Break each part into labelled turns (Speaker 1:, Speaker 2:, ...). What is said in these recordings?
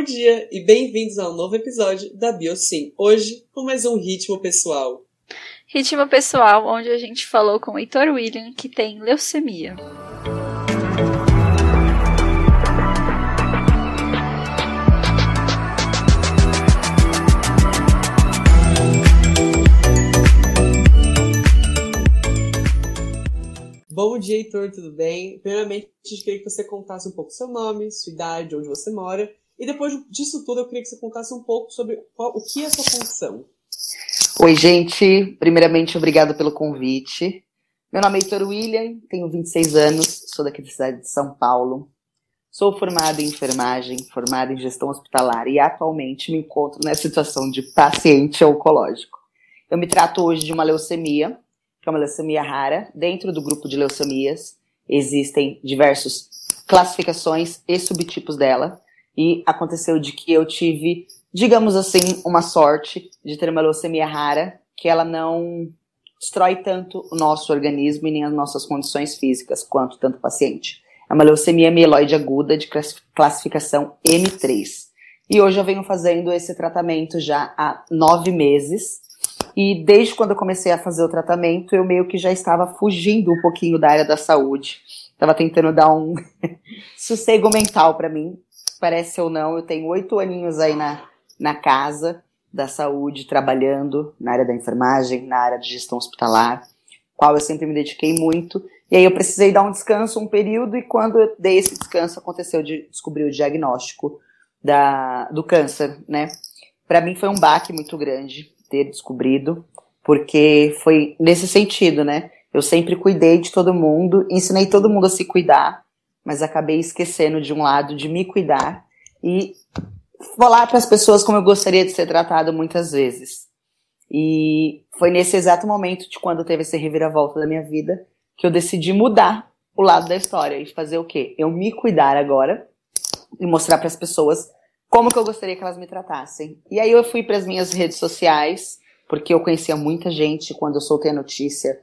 Speaker 1: bom dia e bem-vindos a um novo episódio da Biosim. Hoje, com mais um ritmo pessoal.
Speaker 2: Ritmo pessoal, onde a gente falou com o Heitor William, que tem leucemia.
Speaker 1: Bom dia, Heitor, tudo bem? Primeiramente, eu queria que você contasse um pouco seu nome, sua idade, onde você mora. E depois disso tudo, eu queria que você contasse um pouco sobre qual, o que é a sua função.
Speaker 3: Oi, gente. Primeiramente, obrigado pelo convite. Meu nome é Heitor William, tenho 26 anos, sou daqui da cidade de São Paulo. Sou formado em enfermagem, formado em gestão hospitalar e atualmente me encontro nessa situação de paciente oncológico. Eu me trato hoje de uma leucemia, que é uma leucemia rara. Dentro do grupo de leucemias existem diversas classificações e subtipos dela. E aconteceu de que eu tive, digamos assim, uma sorte de ter uma leucemia rara, que ela não destrói tanto o nosso organismo e nem as nossas condições físicas quanto tanto o paciente. É uma leucemia mieloide aguda de classificação M3. E hoje eu venho fazendo esse tratamento já há nove meses. E desde quando eu comecei a fazer o tratamento, eu meio que já estava fugindo um pouquinho da área da saúde. Estava tentando dar um sossego mental para mim. Parece ou não, eu tenho oito aninhos aí na, na casa da saúde, trabalhando na área da enfermagem, na área de gestão hospitalar, qual eu sempre me dediquei muito. E aí eu precisei dar um descanso um período e quando eu dei esse descanso aconteceu de descobrir o diagnóstico da, do câncer, né? Para mim foi um baque muito grande ter descobrido, porque foi nesse sentido, né? Eu sempre cuidei de todo mundo, ensinei todo mundo a se cuidar, mas acabei esquecendo de um lado de me cuidar e falar para as pessoas como eu gostaria de ser tratado muitas vezes. E foi nesse exato momento de quando teve essa reviravolta da minha vida que eu decidi mudar o lado da história e fazer o quê? Eu me cuidar agora e mostrar para as pessoas como que eu gostaria que elas me tratassem. E aí eu fui para as minhas redes sociais, porque eu conhecia muita gente quando eu soltei a notícia,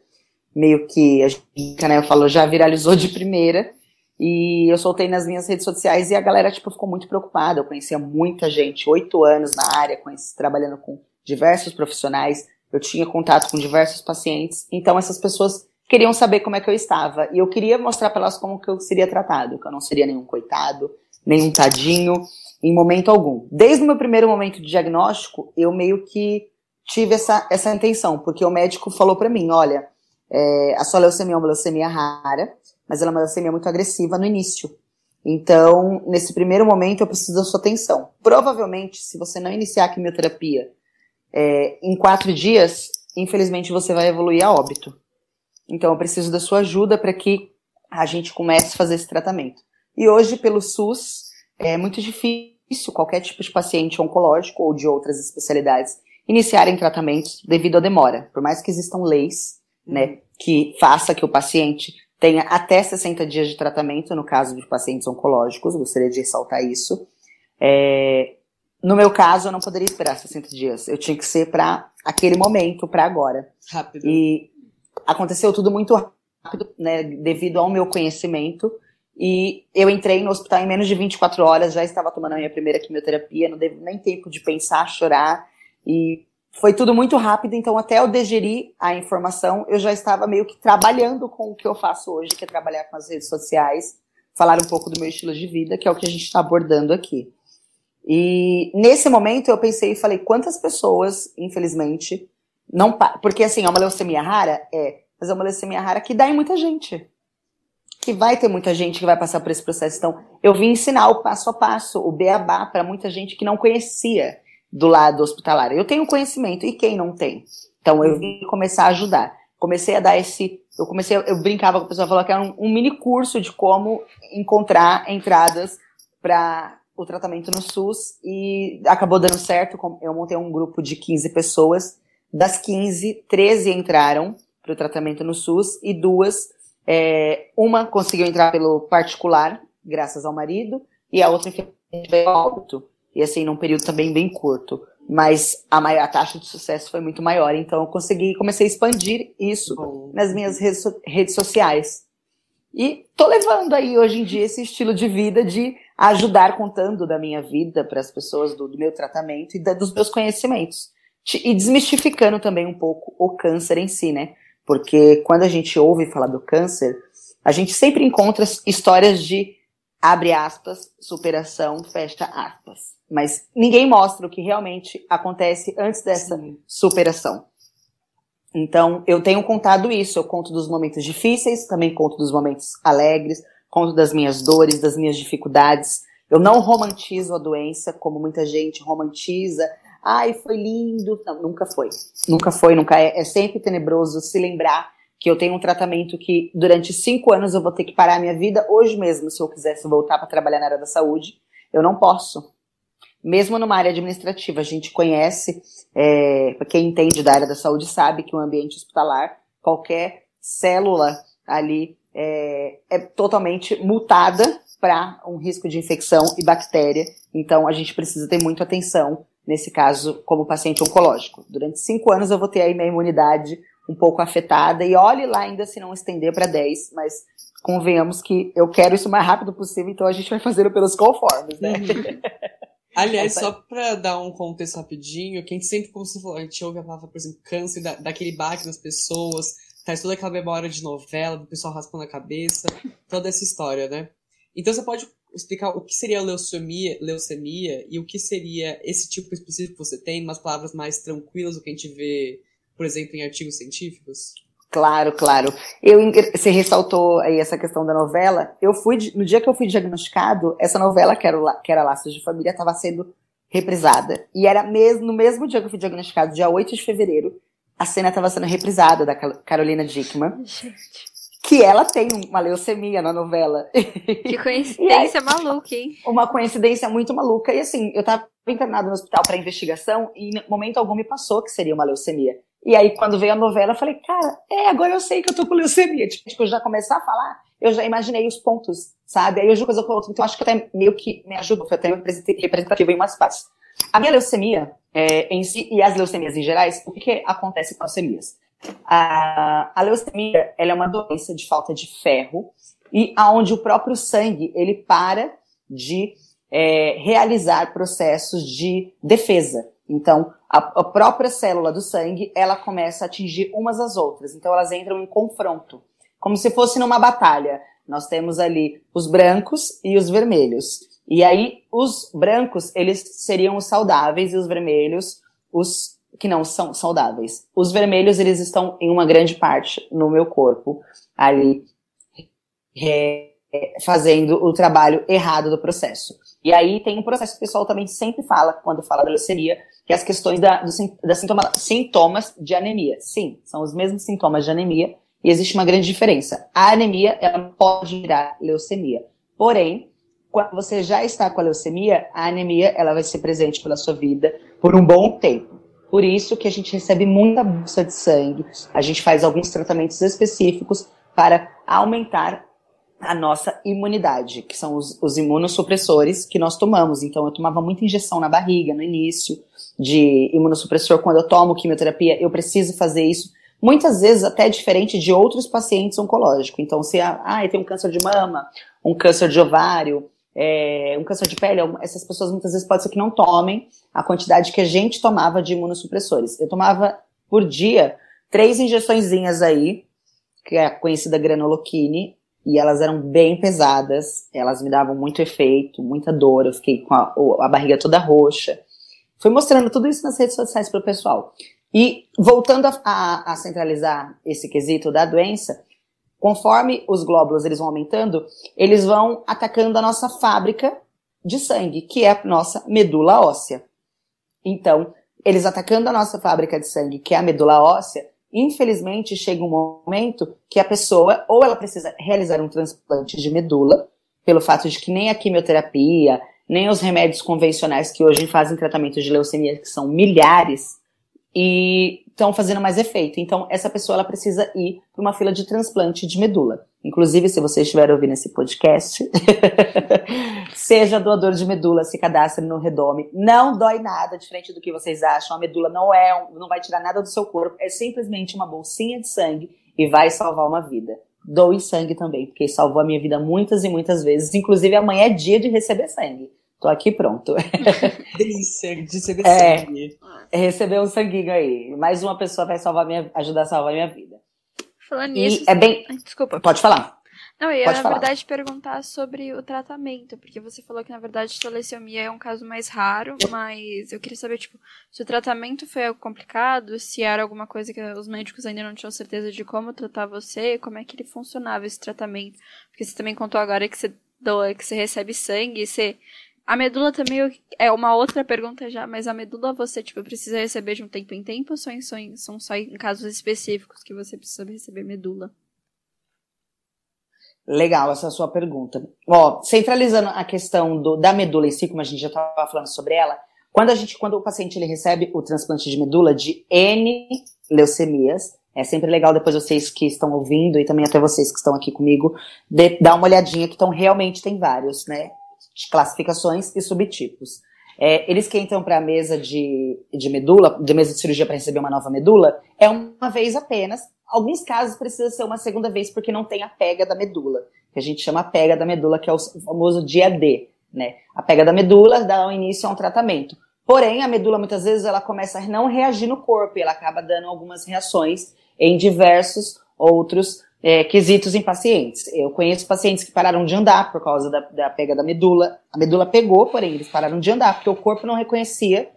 Speaker 3: meio que a gente, né, eu falo, já viralizou de primeira. E eu soltei nas minhas redes sociais e a galera, tipo, ficou muito preocupada. Eu conhecia muita gente, oito anos na área, conheci, trabalhando com diversos profissionais. Eu tinha contato com diversos pacientes. Então, essas pessoas queriam saber como é que eu estava. E eu queria mostrar para elas como que eu seria tratado, que eu não seria nenhum coitado, nenhum tadinho, em momento algum. Desde o meu primeiro momento de diagnóstico, eu meio que tive essa, essa intenção, porque o médico falou para mim, olha, é, a sua leucemia é uma leucemia rara, mas ela é uma leucemia muito agressiva no início. Então, nesse primeiro momento, eu preciso da sua atenção. Provavelmente, se você não iniciar a quimioterapia é, em quatro dias, infelizmente você vai evoluir a óbito. Então, eu preciso da sua ajuda para que a gente comece a fazer esse tratamento. E hoje, pelo SUS, é muito difícil qualquer tipo de paciente oncológico ou de outras especialidades iniciarem tratamentos devido à demora. Por mais que existam leis, né, que faça que o paciente tenha até 60 dias de tratamento, no caso de pacientes oncológicos, gostaria de ressaltar isso. É, no meu caso, eu não poderia esperar 60 dias. Eu tinha que ser para aquele momento, para agora.
Speaker 1: Rápido.
Speaker 3: E aconteceu tudo muito rápido, né, devido ao meu conhecimento. E eu entrei no hospital em menos de 24 horas, já estava tomando a minha primeira quimioterapia, não deu nem tempo de pensar, chorar. E foi tudo muito rápido, então até eu digerir a informação, eu já estava meio que trabalhando com o que eu faço hoje, que é trabalhar com as redes sociais, falar um pouco do meu estilo de vida, que é o que a gente está abordando aqui. E nesse momento eu pensei e falei, quantas pessoas, infelizmente, não. Porque assim, é uma leucemia rara? É. Mas é uma leucemia rara que dá em muita gente. Que vai ter muita gente que vai passar por esse processo. Então, eu vim ensinar o passo a passo, o beabá, para muita gente que não conhecia do lado hospitalar. Eu tenho conhecimento, e quem não tem? Então eu vim começar a ajudar. Comecei a dar esse. Eu comecei, eu brincava com a pessoa, falava que era um, um mini curso de como encontrar entradas para o tratamento no SUS e acabou dando certo. Eu montei um grupo de 15 pessoas. Das 15, 13 entraram para o tratamento no SUS e duas, é, uma conseguiu entrar pelo particular, graças ao marido, e a outra veio alto e assim, num período também bem curto. Mas a, maior, a taxa de sucesso foi muito maior, então eu consegui, comecei a expandir isso Bom. nas minhas redes, redes sociais. E tô levando aí hoje em dia esse estilo de vida de ajudar contando da minha vida para as pessoas, do, do, meu tratamento e da, dos meus conhecimentos. E desmistificando também um pouco o câncer em si, né? Porque quando a gente ouve falar do câncer, a gente sempre encontra histórias de abre aspas, superação, fecha aspas. Mas ninguém mostra o que realmente acontece antes dessa superação. Então, eu tenho contado isso. Eu conto dos momentos difíceis, também conto dos momentos alegres, conto das minhas dores, das minhas dificuldades. Eu não romantizo a doença como muita gente romantiza. Ai, foi lindo. Não, nunca foi. Nunca foi, nunca é. É sempre tenebroso se lembrar que eu tenho um tratamento que durante cinco anos eu vou ter que parar a minha vida. Hoje mesmo, se eu quisesse voltar para trabalhar na área da saúde, eu não posso. Mesmo numa área administrativa, a gente conhece, é, quem entende da área da saúde sabe que o ambiente hospitalar, qualquer célula ali é, é totalmente mutada para um risco de infecção e bactéria. Então, a gente precisa ter muita atenção nesse caso, como paciente oncológico. Durante cinco anos eu vou ter aí minha imunidade um pouco afetada, e olhe lá ainda se não estender para 10, mas convenhamos que eu quero isso o mais rápido possível, então a gente vai fazendo pelos conformes, né? Uhum.
Speaker 1: Aliás, só para dar um contexto rapidinho, que a gente sempre, como você falou, a gente ouve a palavra, por exemplo, câncer, da, daquele baque nas pessoas, traz toda aquela memória de novela, do pessoal raspando a cabeça, toda essa história, né? Então você pode explicar o que seria leucemia, leucemia e o que seria esse tipo específico que você tem, umas palavras mais tranquilas do que a gente vê, por exemplo, em artigos científicos?
Speaker 3: Claro, claro. Eu, você ressaltou aí essa questão da novela. Eu fui, no dia que eu fui diagnosticado, essa novela, que era, que era Laços de Família, estava sendo reprisada. E era mesmo, no mesmo dia que eu fui diagnosticado, dia 8 de fevereiro, a cena estava sendo reprisada da Carolina Dickman. Gente. Que ela tem uma leucemia na novela.
Speaker 2: Que coincidência aí, maluca, hein?
Speaker 3: Uma coincidência muito maluca. E assim, eu estava internado no hospital para investigação e em momento algum me passou que seria uma leucemia. E aí, quando veio a novela, eu falei, cara, é, agora eu sei que eu tô com leucemia. Tipo, eu já começar a falar, eu já imaginei os pontos, sabe? Aí eu jogo coisa com outra. Então, acho que até meio que me ajuda, foi até representativo em umas partes. A minha leucemia é, em si, e as leucemias em gerais, o que, que acontece com as leucemias? A, a leucemia, ela é uma doença de falta de ferro, e aonde o próprio sangue, ele para de é, realizar processos de defesa. Então, a, a, própria célula do sangue, ela começa a atingir umas às outras. Então, elas entram em confronto, como se fosse numa batalha. Nós temos ali os brancos e os vermelhos. E aí, os brancos, eles seriam os saudáveis e os vermelhos, os que não são saudáveis. Os vermelhos, eles estão em uma grande parte no meu corpo, ali, é, fazendo o trabalho errado do processo. E aí tem um processo que o pessoal também sempre fala, quando fala da leucemia, que é as questões da, do, da sintoma, sintomas de anemia. Sim, são os mesmos sintomas de anemia, e existe uma grande diferença. A anemia, ela pode virar leucemia. Porém, quando você já está com a leucemia, a anemia, ela vai ser presente pela sua vida por um bom tempo. Por isso que a gente recebe muita bolsa de sangue, a gente faz alguns tratamentos específicos para aumentar a nossa imunidade, que são os, os imunossupressores que nós tomamos. Então, eu tomava muita injeção na barriga no início de imunossupressor. Quando eu tomo quimioterapia, eu preciso fazer isso. Muitas vezes até diferente de outros pacientes oncológicos. Então, se ah, tenho um câncer de mama, um câncer de ovário, é, um câncer de pele, essas pessoas muitas vezes pode ser que não tomem a quantidade que a gente tomava de imunossupressores. Eu tomava por dia três injeçõezinhas aí, que é a conhecida granoloquine, e elas eram bem pesadas, elas me davam muito efeito, muita dor, eu fiquei com a, a barriga toda roxa. Fui mostrando tudo isso nas redes sociais para o pessoal. E voltando a, a, a, centralizar esse quesito da doença, conforme os glóbulos eles vão aumentando, eles vão atacando a nossa fábrica de sangue, que é a nossa medula óssea. Então, eles atacando a nossa fábrica de sangue, que é a medula óssea, infelizmente chega um momento que a pessoa ou ela precisa realizar um transplante de medula, pelo fato de que nem a quimioterapia, nem os remédios convencionais que hoje fazem tratamento de leucemia, que são milhares, e estão fazendo mais efeito. Então, essa pessoa ela precisa ir para uma fila de transplante de medula. Inclusive, se você estiver ouvindo esse podcast, seja doador de medula, se cadastre no Redome. Não dói nada, diferente do que vocês acham. A medula não é, não vai tirar nada do seu corpo. É simplesmente uma bolsinha de sangue e vai salvar uma vida. doe sangue também, porque salvou a minha vida muitas e muitas vezes. Inclusive, amanhã é dia de receber sangue. Tô aqui pronto.
Speaker 1: Delícia de receber é, sangue.
Speaker 3: Receber um sanguinho aí. Mais uma pessoa vai salvar minha, ajudar a salvar a minha vida.
Speaker 2: Falando nisso.
Speaker 3: é bem.
Speaker 2: Desculpa.
Speaker 3: Pode falar.
Speaker 2: Não, eu ia,
Speaker 3: Pode
Speaker 2: na
Speaker 3: falar.
Speaker 2: verdade, perguntar sobre o tratamento, porque você falou que, na verdade, telesemia é um caso mais raro, mas eu queria saber, tipo, se o tratamento foi algo complicado, se era alguma coisa que os médicos ainda não tinham certeza de como tratar você, como é que ele funcionava esse tratamento. Porque você também contou agora que você doa, que você recebe sangue, você a medula também é uma outra pergunta já, mas a medula você tipo precisa receber de um tempo em tempo ou só em, são só em casos específicos que você precisa receber medula?
Speaker 3: Legal essa sua pergunta. Ó, centralizando a questão do, da medula em si, como a gente já estava falando sobre ela, quando a gente, quando o paciente ele recebe o transplante de medula de N leucemias, é sempre legal depois vocês que estão ouvindo e também até vocês que estão aqui comigo, de, dar uma olhadinha que estão realmente tem vários, né? Classificações e subtipos. É, eles que entram para a mesa de, de medula, de mesa de cirurgia para receber uma nova medula, é uma vez apenas. Alguns casos precisa ser uma segunda vez porque não tem a pega da medula, que a gente chama a pega da medula, que é o famoso dia D, né? A pega da medula dá início a um tratamento. Porém, a medula muitas vezes ela começa a não reagir no corpo e ela acaba dando algumas reações em diversos outros é, quesitos em pacientes. Eu conheço pacientes que pararam de andar por causa da, da pega da medula. A medula pegou, porém, eles pararam de andar, porque o corpo não reconhecia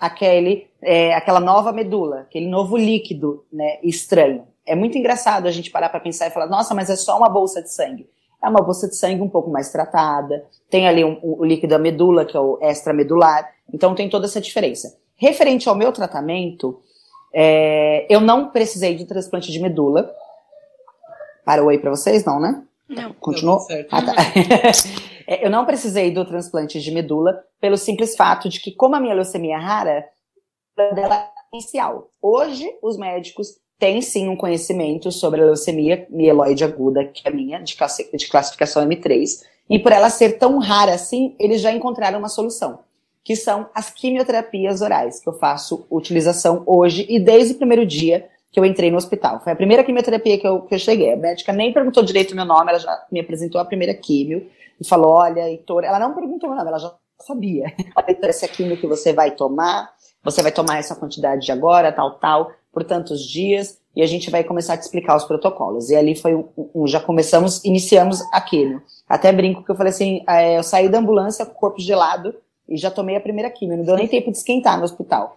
Speaker 3: aquele, é, aquela nova medula, aquele novo líquido né, estranho. É muito engraçado a gente parar para pensar e falar, nossa, mas é só uma bolsa de sangue. É uma bolsa de sangue um pouco mais tratada, tem ali um, o líquido da medula, que é o extramedular, então tem toda essa diferença. Referente ao meu tratamento, é, eu não precisei de transplante de medula, Parou aí para vocês? Não, né?
Speaker 2: Não.
Speaker 3: Continuou? Ah, tá. É, eu não precisei do transplante de medula pelo simples fato de que, como a minha leucemia é rara, dela é inicial. Hoje, os médicos têm sim um conhecimento sobre a leucemia mieloide aguda, que é minha, de classificação M3, e por ela ser tão rara assim, eles já encontraram uma solução, que são as quimioterapias orais, que eu faço utilização hoje e desde o primeiro dia que eu entrei no hospital. Foi a primeira quimioterapia que eu, que eu cheguei. A médica nem perguntou direito o meu nome, ela já me apresentou a primeira quimio e falou: Olha, Heitor, ela não perguntou meu nome, ela já sabia. Olha, Heitor, essa é a quimio que você vai tomar, você vai tomar essa quantidade de agora, tal, tal, por tantos dias, e a gente vai começar a te explicar os protocolos. E ali foi um, um já começamos, iniciamos a quimio. Até brinco que eu falei assim: é, eu saí da ambulância com o corpo gelado e já tomei a primeira quimio, não deu nem tempo de esquentar no hospital.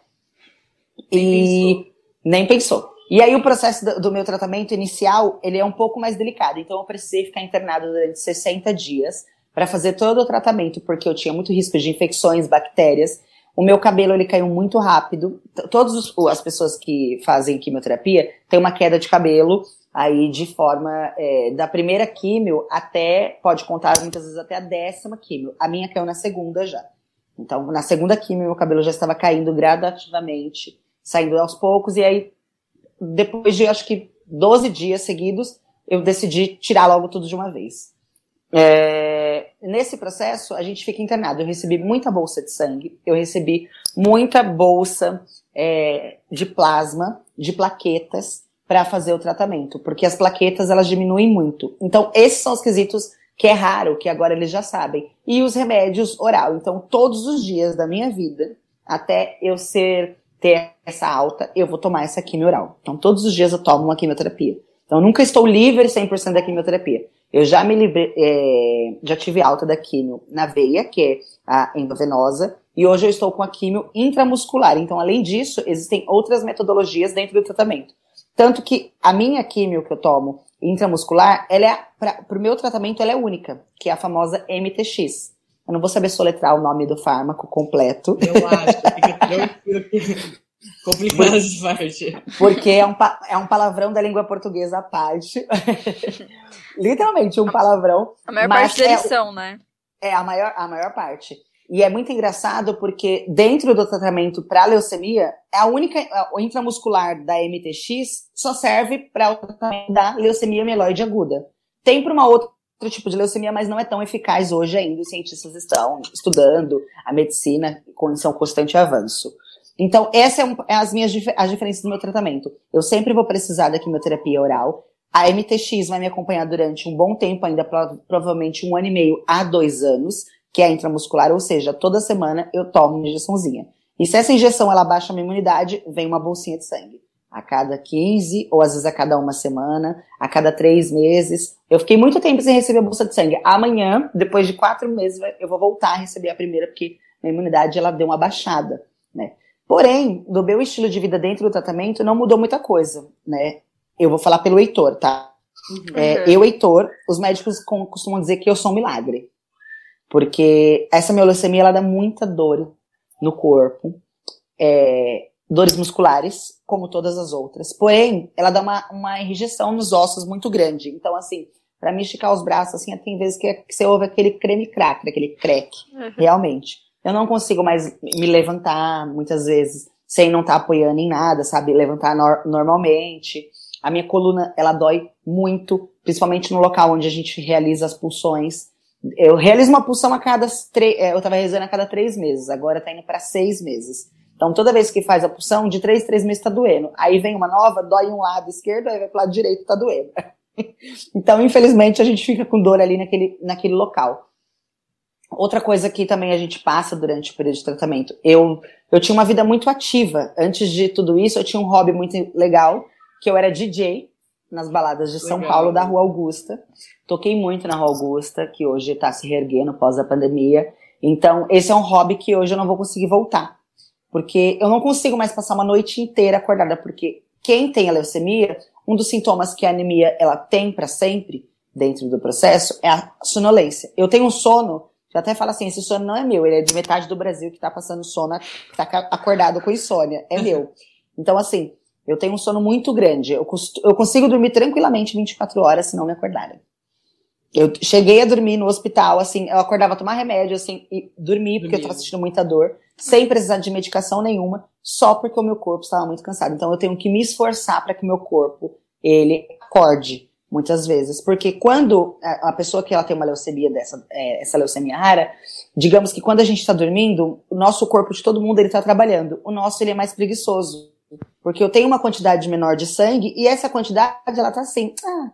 Speaker 3: E nem pensou. E aí o processo do, do, meu tratamento inicial, ele é um pouco mais delicado. Então eu precisei ficar internado durante 60 dias para fazer todo o tratamento, porque eu tinha muito risco de infecções, bactérias. O meu cabelo ele caiu muito rápido. Todas as pessoas que fazem quimioterapia têm uma queda de cabelo aí de forma é, da primeira químio até, pode contar muitas vezes até a décima químio. A minha caiu na segunda já. Então, na segunda químio, meu cabelo já estava caindo gradativamente, saindo aos poucos, e aí depois de acho que 12 dias seguidos, eu decidi tirar logo tudo de uma vez. É, nesse processo, a gente fica internado. Eu recebi muita bolsa de sangue, eu recebi muita bolsa é, de plasma, de plaquetas, para fazer o tratamento, porque as plaquetas elas diminuem muito. Então, esses são os quesitos que é raro, que agora eles já sabem. E os remédios oral. Então, todos os dias da minha vida, até eu ser ter essa alta, eu vou tomar essa quimio oral. Então, todos os dias eu tomo uma quimioterapia. Então, nunca estou livre 100% da quimioterapia. Eu já me livrei, é, já tive alta da quimio na veia, que é a endovenosa, e hoje eu estou com a quimio intramuscular. Então, além disso, existem outras metodologias dentro do tratamento. Tanto que a minha quimio que eu tomo intramuscular, ela é, para o meu tratamento, ela é única, que é a famosa MTX. Eu não vou saber soletrar o nome do fármaco completo.
Speaker 1: Eu acho, fica tranquilo. Complicado essa parte.
Speaker 3: Porque é um, é um palavrão da língua portuguesa à parte. Literalmente um palavrão.
Speaker 2: A maior parte deles é, são, né?
Speaker 3: É, a maior, a maior parte. E é muito engraçado porque dentro do tratamento para leucemia, a única, o intramuscular da MTX só serve para o tratamento da leucemia mieloide aguda. Tem para uma outra outro tipo de leucemia, mas não é tão eficaz hoje ainda. Os cientistas estão estudando a medicina com seu constante avanço. Então, essas é, um, é as minhas as diferenças do meu tratamento. Eu sempre vou precisar da quimioterapia oral. A MTX vai me acompanhar durante um bom tempo, ainda provavelmente um ano e meio a dois anos, que é intramuscular, ou seja, toda semana eu tomo uma injeçãozinha. E se essa injeção ela baixa a minha imunidade, vem uma bolsinha de sangue. A cada 15, ou às vezes a cada uma semana, a cada três meses. Eu fiquei muito tempo sem receber a bolsa de sangue. Amanhã, depois de quatro meses, eu vou voltar a receber a primeira, porque minha imunidade ela deu uma baixada, né? Porém, do meu estilo de vida dentro do tratamento, não mudou muita coisa, né? Eu vou falar pelo Heitor, tá? Uhum. É, eu, Heitor, os médicos costumam dizer que eu sou um milagre. Porque essa minha leucemia, ela dá muita dor no corpo. É, dores musculares, como todas as outras. Porém, ela dá uma, uma enrijecção nos ossos muito grande. Então, assim, para mim esticar os braços, assim, tem vezes que, que você ouve aquele creme crack, aquele crack, uhum. realmente. Eu não consigo mais me levantar, muitas vezes, sem não estar tá apoiando em nada, sabe? Levantar no normalmente. A minha coluna, ela dói muito, principalmente no local onde a gente realiza as pulsões. Eu realizo uma pulsão a cada três, é, eu tava realizando a cada três meses, agora tá indo para seis meses. Então, toda vez que faz a pulsão, de três, três meses tá doendo. Aí vem uma nova, dói um lado esquerdo, aí vai pro lado direito, tá doendo. então, infelizmente, a gente fica com dor ali naquele, naquele local. Outra coisa que também a gente passa durante o período de tratamento. Eu, eu tinha uma vida muito ativa. Antes de tudo isso, eu tinha um hobby muito legal, que eu era DJ nas baladas de São legal. Paulo, da Rua Augusta. Toquei muito na Rua Augusta, que hoje está se reerguendo pós a pandemia. Então, esse é um hobby que hoje eu não vou conseguir voltar. Porque eu não consigo mais passar uma noite inteira acordada, porque quem tem a leucemia, um dos sintomas que a anemia ela tem para sempre dentro do processo é a sonolência. Eu tenho um sono já até fala assim, esse sono não é meu, ele é de metade do Brasil que tá passando sono, que tá acordado com insônia, é meu. Então, assim, eu tenho um sono muito grande, eu, eu consigo dormir tranquilamente 24 horas se não me acordarem. Eu cheguei a dormir no hospital, assim, eu acordava a tomar remédio, assim, e dormir, porque eu tava sentindo muita dor, sem precisar de medicação nenhuma, só porque o meu corpo estava muito cansado. Então eu tenho que me esforçar para que o meu corpo, ele acorde muitas vezes. Porque quando a pessoa que ela tem uma leucemia dessa, é, essa leucemia rara, digamos que quando a gente está dormindo, o nosso corpo de todo mundo ele está trabalhando. O nosso ele é mais preguiçoso. Porque eu tenho uma quantidade menor de sangue e essa quantidade ela tá assim, ah,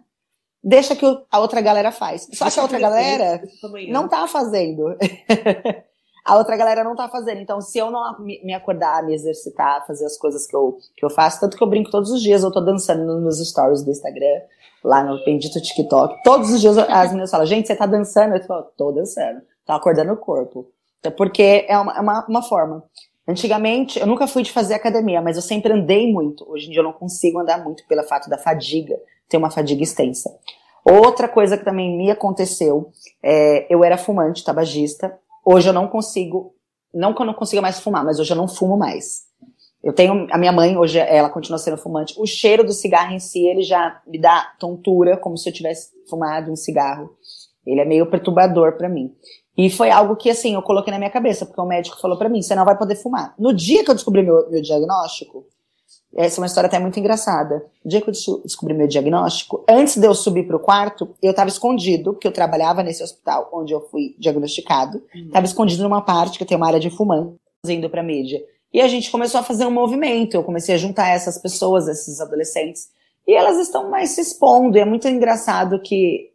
Speaker 3: deixa que a outra galera faz. Só que a outra galera não tá fazendo. a outra galera não tá fazendo. Então, se eu não me acordar, me exercitar, fazer as coisas que eu, que eu faço, tanto que eu brinco todos os dias, eu tô dançando nos stories do Instagram, lá no bendito TikTok. Todos os dias as meninas falam, gente, você tá dançando? Eu falo, tô dançando. Tô acordando o corpo. Então, porque é uma, é uma, uma forma. Antigamente, eu nunca fui de fazer academia, mas eu sempre andei muito. Hoje em dia eu não consigo andar muito pelo fato da fadiga, ter uma fadiga extensa. Outra coisa que também me aconteceu, é, eu era fumante, tabagista. Hoje eu não consigo, não que eu não consiga mais fumar, mas hoje eu não fumo mais. Eu tenho a minha mãe hoje ela continua sendo fumante. O cheiro do cigarro em si ele já me dá tontura, como se eu tivesse fumado um cigarro. Ele é meio perturbador para mim. E foi algo que assim eu coloquei na minha cabeça porque o médico falou para mim: você não vai poder fumar. No dia que eu descobri meu, meu diagnóstico, essa é uma história até muito engraçada. No dia que eu descobri meu diagnóstico, antes de eu subir para o quarto, eu estava escondido, porque eu trabalhava nesse hospital onde eu fui diagnosticado. Estava uhum. escondido numa parte que tem uma área de fumante, indo para mídia. E a gente começou a fazer um movimento. Eu comecei a juntar essas pessoas, esses adolescentes, e elas estão mais se expondo. E é muito engraçado que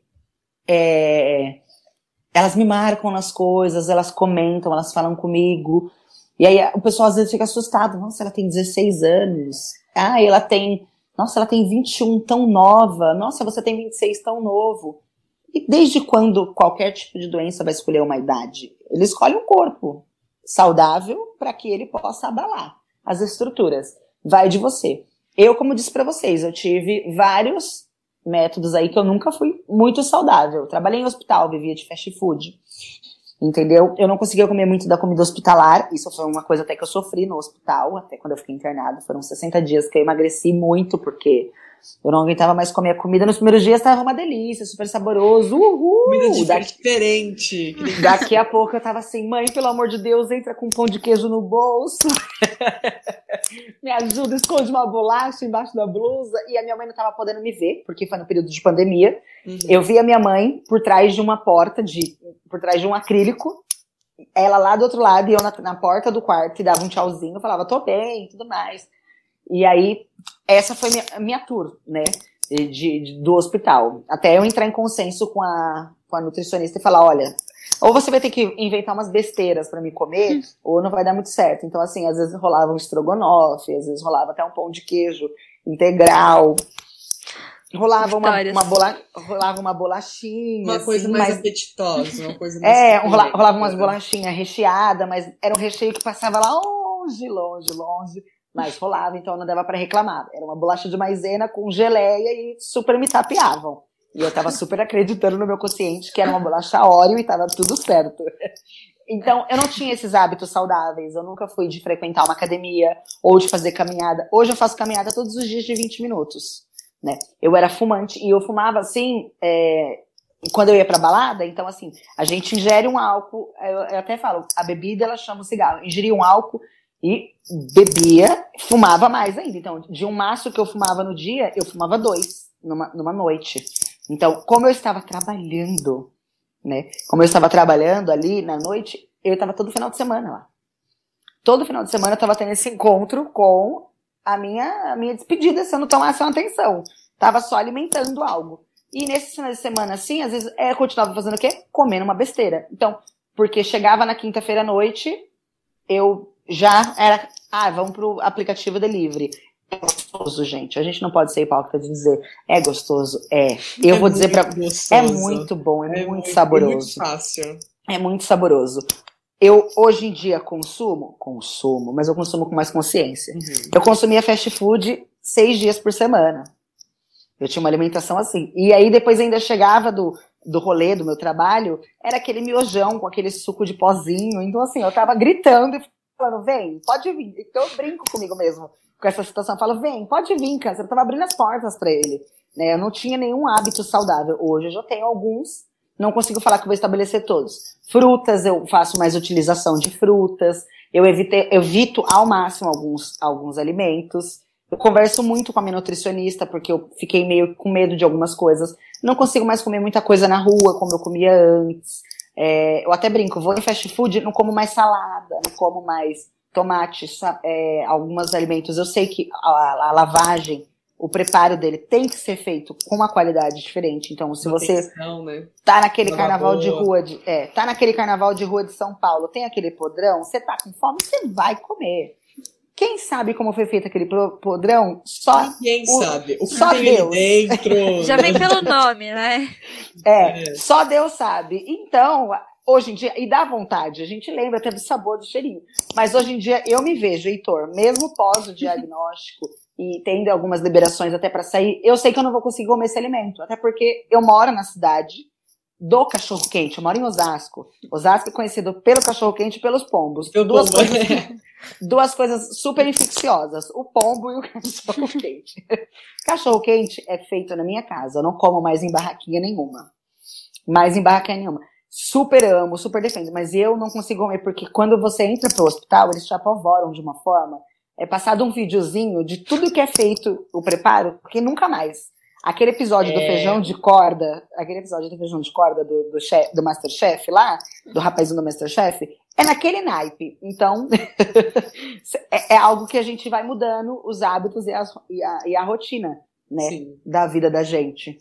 Speaker 3: é, elas me marcam nas coisas, elas comentam, elas falam comigo. E aí o pessoal às vezes fica assustado. Nossa, ela tem 16 anos. Ah, ela tem. Nossa, ela tem 21, tão nova. Nossa, você tem 26, tão novo. E desde quando qualquer tipo de doença vai escolher uma idade? Ele escolhe um corpo saudável para que ele possa abalar as estruturas. Vai de você. Eu, como disse para vocês, eu tive vários métodos aí que eu nunca fui muito saudável. Trabalhei em hospital, vivia de fast food. Entendeu? Eu não conseguia comer muito da comida hospitalar. Isso foi uma coisa até que eu sofri no hospital, até quando eu fiquei internada. Foram 60 dias que eu emagreci muito, porque eu não aguentava mais comer a comida. Nos primeiros dias estava uma delícia, super saboroso. Uhul!
Speaker 1: Comida daqui, diferente.
Speaker 3: Daqui a pouco eu tava assim, mãe, pelo amor de Deus, entra com um pão de queijo no bolso. me ajuda, esconde uma bolacha embaixo da blusa. E a minha mãe não tava podendo me ver, porque foi no período de pandemia. Uhum. Eu vi a minha mãe por trás de uma porta, de, por trás de um acrílico. Ela lá do outro lado e eu na, na porta do quarto e dava um tchauzinho, falava, tô bem, tudo mais. E aí, essa foi minha, minha tour, né? de, de, do hospital. Até eu entrar em consenso com a, com a nutricionista e falar, olha, ou você vai ter que inventar umas besteiras para me comer, hum. ou não vai dar muito certo. Então, assim, às vezes rolava um estrogonofe, às vezes rolava até um pão de queijo integral. Rolava uma, uma, bola, rolava uma bolachinha.
Speaker 1: Uma coisa
Speaker 3: assim,
Speaker 1: mais
Speaker 3: mas...
Speaker 1: apetitosa, uma coisa mais.
Speaker 3: É, rola, rolava umas bolachinhas recheadas, mas era um recheio que passava lá longe, longe, longe. Mas rolava, então não dava para reclamar. Era uma bolacha de maisena com geleia e super me tapeavam. E eu tava super acreditando no meu consciente que era uma bolacha óleo e tava tudo certo. Então, eu não tinha esses hábitos saudáveis. Eu nunca fui de frequentar uma academia ou de fazer caminhada. Hoje eu faço caminhada todos os dias de 20 minutos. Né? Eu era fumante e eu fumava assim, é, quando eu ia pra balada, então assim, a gente ingere um álcool, eu, eu até falo, a bebida ela chama o cigarro, ingeria um álcool e bebia, fumava mais ainda. Então, de um maço que eu fumava no dia, eu fumava dois numa, numa noite. Então, como eu estava trabalhando, né? Como eu estava trabalhando ali na noite, eu estava todo final de semana lá. Todo final de semana eu estava tendo esse encontro com a minha, a minha despedida, se eu não tomasse uma atenção. Tava só alimentando algo. E nesse final de semana, assim, às vezes é, eu continuava fazendo o quê? Comendo uma besteira. Então, porque chegava na quinta-feira à noite, eu já era. Ah, vamos pro aplicativo delivery. É gostoso, gente. A gente não pode ser hipócrita de dizer é gostoso. É. Eu é vou dizer para É muito bom, é, é muito, muito, saboroso. É muito
Speaker 1: fácil.
Speaker 3: É muito saboroso. Eu hoje em dia consumo, consumo, mas eu consumo com mais consciência. Uhum. Eu consumia fast food seis dias por semana. Eu tinha uma alimentação assim. E aí depois ainda chegava do, do rolê do meu trabalho, era aquele miojão com aquele suco de pozinho. Então, assim, eu tava gritando e falando, vem, pode vir. Então eu brinco comigo mesmo com essa situação. Eu falo, vem, pode vir, câncer. Eu tava abrindo as portas para ele. Né? Eu não tinha nenhum hábito saudável. Hoje eu já tenho alguns, não consigo falar que vou estabelecer todos. Frutas, eu faço mais utilização de frutas. Eu evite, evito ao máximo alguns, alguns alimentos. Eu converso muito com a minha nutricionista, porque eu fiquei meio com medo de algumas coisas. Não consigo mais comer muita coisa na rua, como eu comia antes. É, eu até brinco, vou em fast food, não como mais salada, não como mais tomate, é, alguns alimentos. Eu sei que a, a, lavagem, o preparo dele tem que ser feito com uma qualidade diferente. Então, se você né? tá naquele carnaval de rua de, é, tá naquele carnaval de rua de São Paulo, tem aquele podrão, você tá com fome, você vai comer. Quem sabe como foi feito aquele podrão? Só
Speaker 1: Quem o, sabe?
Speaker 3: O que só tem Deus.
Speaker 2: dentro. Já vem pelo nome, né?
Speaker 3: É, é, só Deus sabe. Então, hoje em dia, e dá vontade, a gente lembra até do sabor do cheirinho. Mas hoje em dia eu me vejo, Heitor, mesmo pós o diagnóstico e tendo algumas liberações até para sair, eu sei que eu não vou conseguir comer esse alimento. Até porque eu moro na cidade do cachorro quente, eu moro em Osasco. Osasco é conhecido pelo cachorro quente e pelos pombos. duas, pombo. coisas, duas coisas super infecciosas: o pombo e o cachorro quente. cachorro quente é feito na minha casa, eu não como mais em barraquinha nenhuma. Mais em barraquinha nenhuma super amo, super defendo, mas eu não consigo comer, porque quando você entra pro hospital, eles te apavoram de uma forma. É passado um videozinho de tudo que é feito o preparo, porque nunca mais. Aquele episódio é... do feijão de corda, aquele episódio do feijão de corda do, do, chef, do Masterchef lá, do rapazinho do Masterchef, é naquele naipe. Então, é, é, algo que a gente vai mudando os hábitos e, as, e, a, e a rotina, né, Sim. da vida da gente.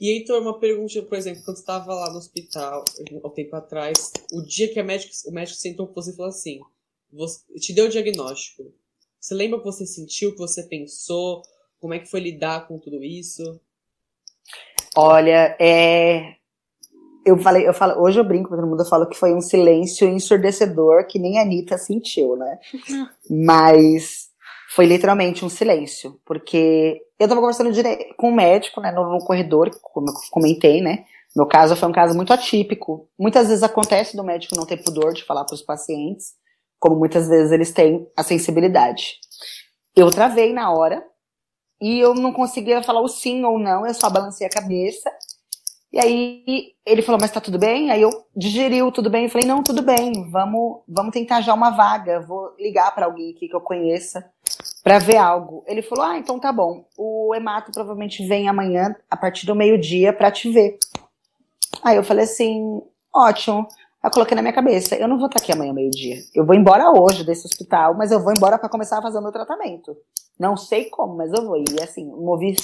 Speaker 1: E Heitor, uma pergunta, por exemplo, quando você estava lá no hospital, há um tempo atrás, o dia que médico, o médico sentou com você e falou assim, você, te deu o diagnóstico. Você lembra o que você sentiu, o que você pensou? Como é que foi lidar com tudo isso?
Speaker 3: Olha, é... Eu falei, eu falo, hoje eu brinco com todo mundo, eu falo que foi um silêncio ensurdecedor que nem a Anitta sentiu, né? Mas foi literalmente um silêncio, porque eu tava conversando com um médico, né, no, no, corredor, como eu comentei, né? Meu caso foi um caso muito atípico. Muitas vezes acontece do médico não ter pudor de falar para os pacientes, como muitas vezes eles têm a sensibilidade. Eu travei na hora e eu não conseguia falar o sim ou não, eu só balancei a cabeça e aí ele falou, mas tá tudo bem? Aí eu digeriu tudo bem. Eu falei, não, tudo bem, vamos, vamos tentar já uma vaga. Vou ligar para alguém aqui que eu conheça para ver algo. Ele falou, ah, então tá bom. O hemato provavelmente vem amanhã a partir do meio-dia para te ver. Aí eu falei assim, ótimo. Eu coloquei na minha cabeça, eu não vou estar aqui amanhã meio-dia. Eu vou embora hoje desse hospital, mas eu vou embora para começar a fazer o meu tratamento. Não sei como, mas eu vou. E assim, movi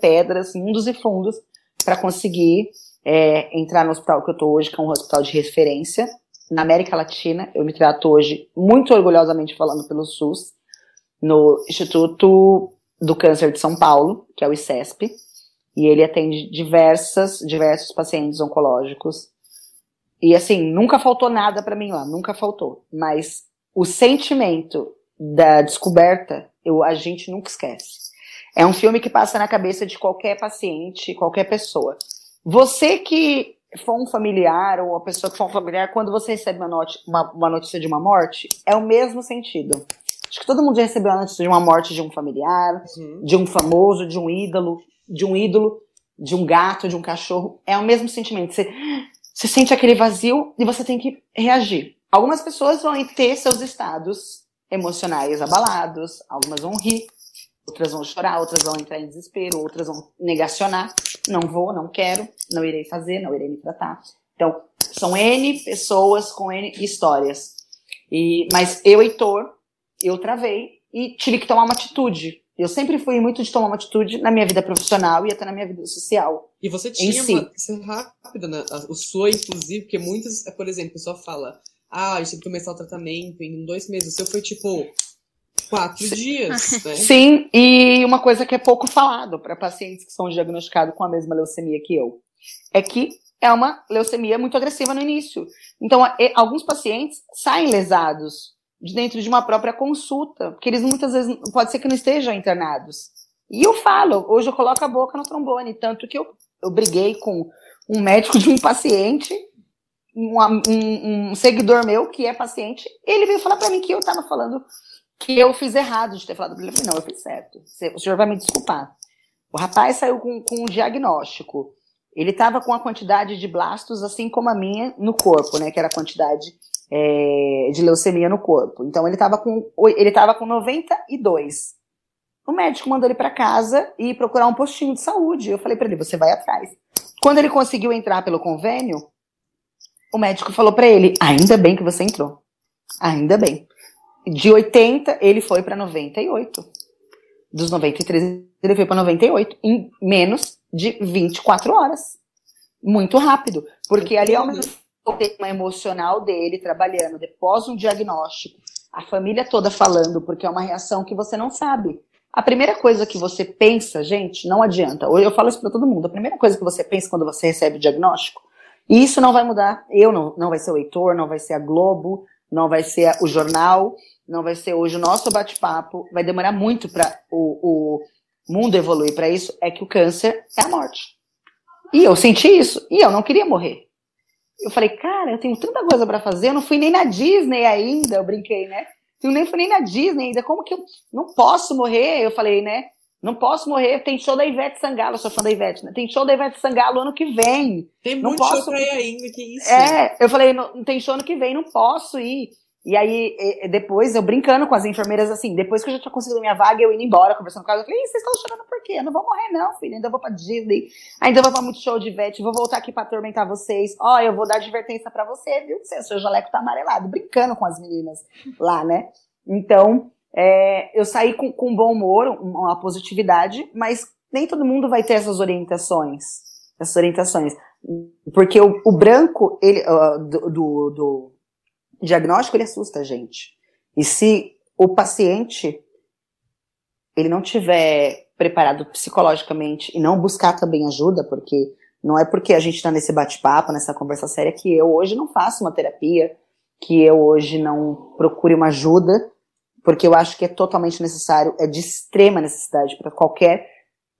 Speaker 3: pedras, mundos e fundos, para conseguir é, entrar no hospital que eu tô hoje, que é um hospital de referência na América Latina. Eu me trato hoje, muito orgulhosamente falando pelo SUS, no Instituto do Câncer de São Paulo, que é o ICESP, e ele atende diversas, diversos pacientes oncológicos. E assim, nunca faltou nada para mim lá, nunca faltou. Mas o sentimento da descoberta, eu, a gente nunca esquece. É um filme que passa na cabeça de qualquer paciente, qualquer pessoa. Você que for um familiar ou a pessoa que for um familiar, quando você recebe uma, not uma, uma notícia de uma morte, é o mesmo sentido. Acho que todo mundo já recebeu a notícia de uma morte de um familiar, uhum. de um famoso, de um ídolo, de um ídolo, de um gato, de um cachorro. É o mesmo sentimento. Você, você sente aquele vazio e você tem que reagir. Algumas pessoas vão ter seus estados emocionais abalados, algumas vão rir, outras vão chorar, outras vão entrar em desespero, outras vão negacionar. Não vou, não quero, não irei fazer, não irei me tratar. Então, são N pessoas com N histórias. E, mas eu, Heitor, eu travei e tive que tomar uma atitude. Eu sempre fui muito de tomar uma atitude na minha vida profissional e até na minha vida social.
Speaker 1: E você tinha si. uma. Isso é rápida, né? O sua, inclusive, porque muitas, por exemplo, a pessoa fala, ah, eu tive que começar o tratamento em dois meses. O seu foi tipo quatro Sim. dias, né?
Speaker 3: Sim, e uma coisa que é pouco falado para pacientes que são diagnosticados com a mesma leucemia que eu, é que é uma leucemia muito agressiva no início. Então, alguns pacientes saem lesados dentro de uma própria consulta, porque eles muitas vezes pode ser que não estejam internados. E eu falo, hoje eu coloco a boca no trombone, tanto que eu, eu briguei com um médico de um paciente, um, um, um seguidor meu que é paciente, ele veio falar para mim que eu estava falando que eu fiz errado de ter falado para ele. Eu falei, não, eu fiz certo. O senhor vai me desculpar. O rapaz saiu com, com um diagnóstico. Ele estava com a quantidade de blastos, assim como a minha, no corpo, né? Que era a quantidade é, de leucemia no corpo. Então ele estava com ele tava com 92. O médico mandou ele para casa e procurar um postinho de saúde. Eu falei para ele, você vai atrás. Quando ele conseguiu entrar pelo convênio, o médico falou para ele, ainda bem que você entrou. Ainda bem. De 80, ele foi para 98. Dos 93, ele foi para 98 em menos de 24 horas. Muito rápido. Porque ali, ao mesmo o tema emocional dele trabalhando, depois um diagnóstico, a família toda falando, porque é uma reação que você não sabe. A primeira coisa que você pensa, gente, não adianta. Eu falo isso para todo mundo. A primeira coisa que você pensa quando você recebe o diagnóstico, e isso não vai mudar. Eu não, não vai ser o Heitor, não vai ser a Globo, não vai ser o jornal, não vai ser hoje o nosso bate-papo. Vai demorar muito para o, o mundo evoluir para isso. É que o câncer é a morte. E eu senti isso. E eu não queria morrer eu falei, cara, eu tenho tanta coisa para fazer, eu não fui nem na Disney ainda, eu brinquei, né? Eu nem fui nem na Disney ainda, como que eu não posso morrer? Eu falei, né? Não posso morrer, tem show da Ivete Sangalo, eu sou fã da Ivete, né? Tem show da Ivete Sangalo ano que vem.
Speaker 1: Tem muito
Speaker 3: não posso...
Speaker 1: show pra ir ainda, que isso?
Speaker 3: É, eu falei, não, tem show ano que vem, não posso ir. E aí, depois, eu brincando com as enfermeiras, assim, depois que eu já tinha conseguido minha vaga, eu indo embora, conversando com elas, eu falei, vocês estão chorando por quê? Eu não vou morrer não, filho, ainda vou pra Disney, ainda vou pra muito show de Ivete, vou voltar aqui pra atormentar vocês, ó, oh, eu vou dar advertência para você, viu, o seu jaleco tá amarelado, brincando com as meninas lá, né? Então, é, eu saí com, com bom humor, uma positividade, mas nem todo mundo vai ter essas orientações, essas orientações, porque o, o branco, ele, uh, do, do, do diagnóstico ele assusta a gente. E se o paciente ele não tiver preparado psicologicamente e não buscar também ajuda, porque não é porque a gente está nesse bate-papo, nessa conversa séria, que eu hoje não faço uma terapia, que eu hoje não procure uma ajuda, porque eu acho que é totalmente necessário, é de extrema necessidade para qualquer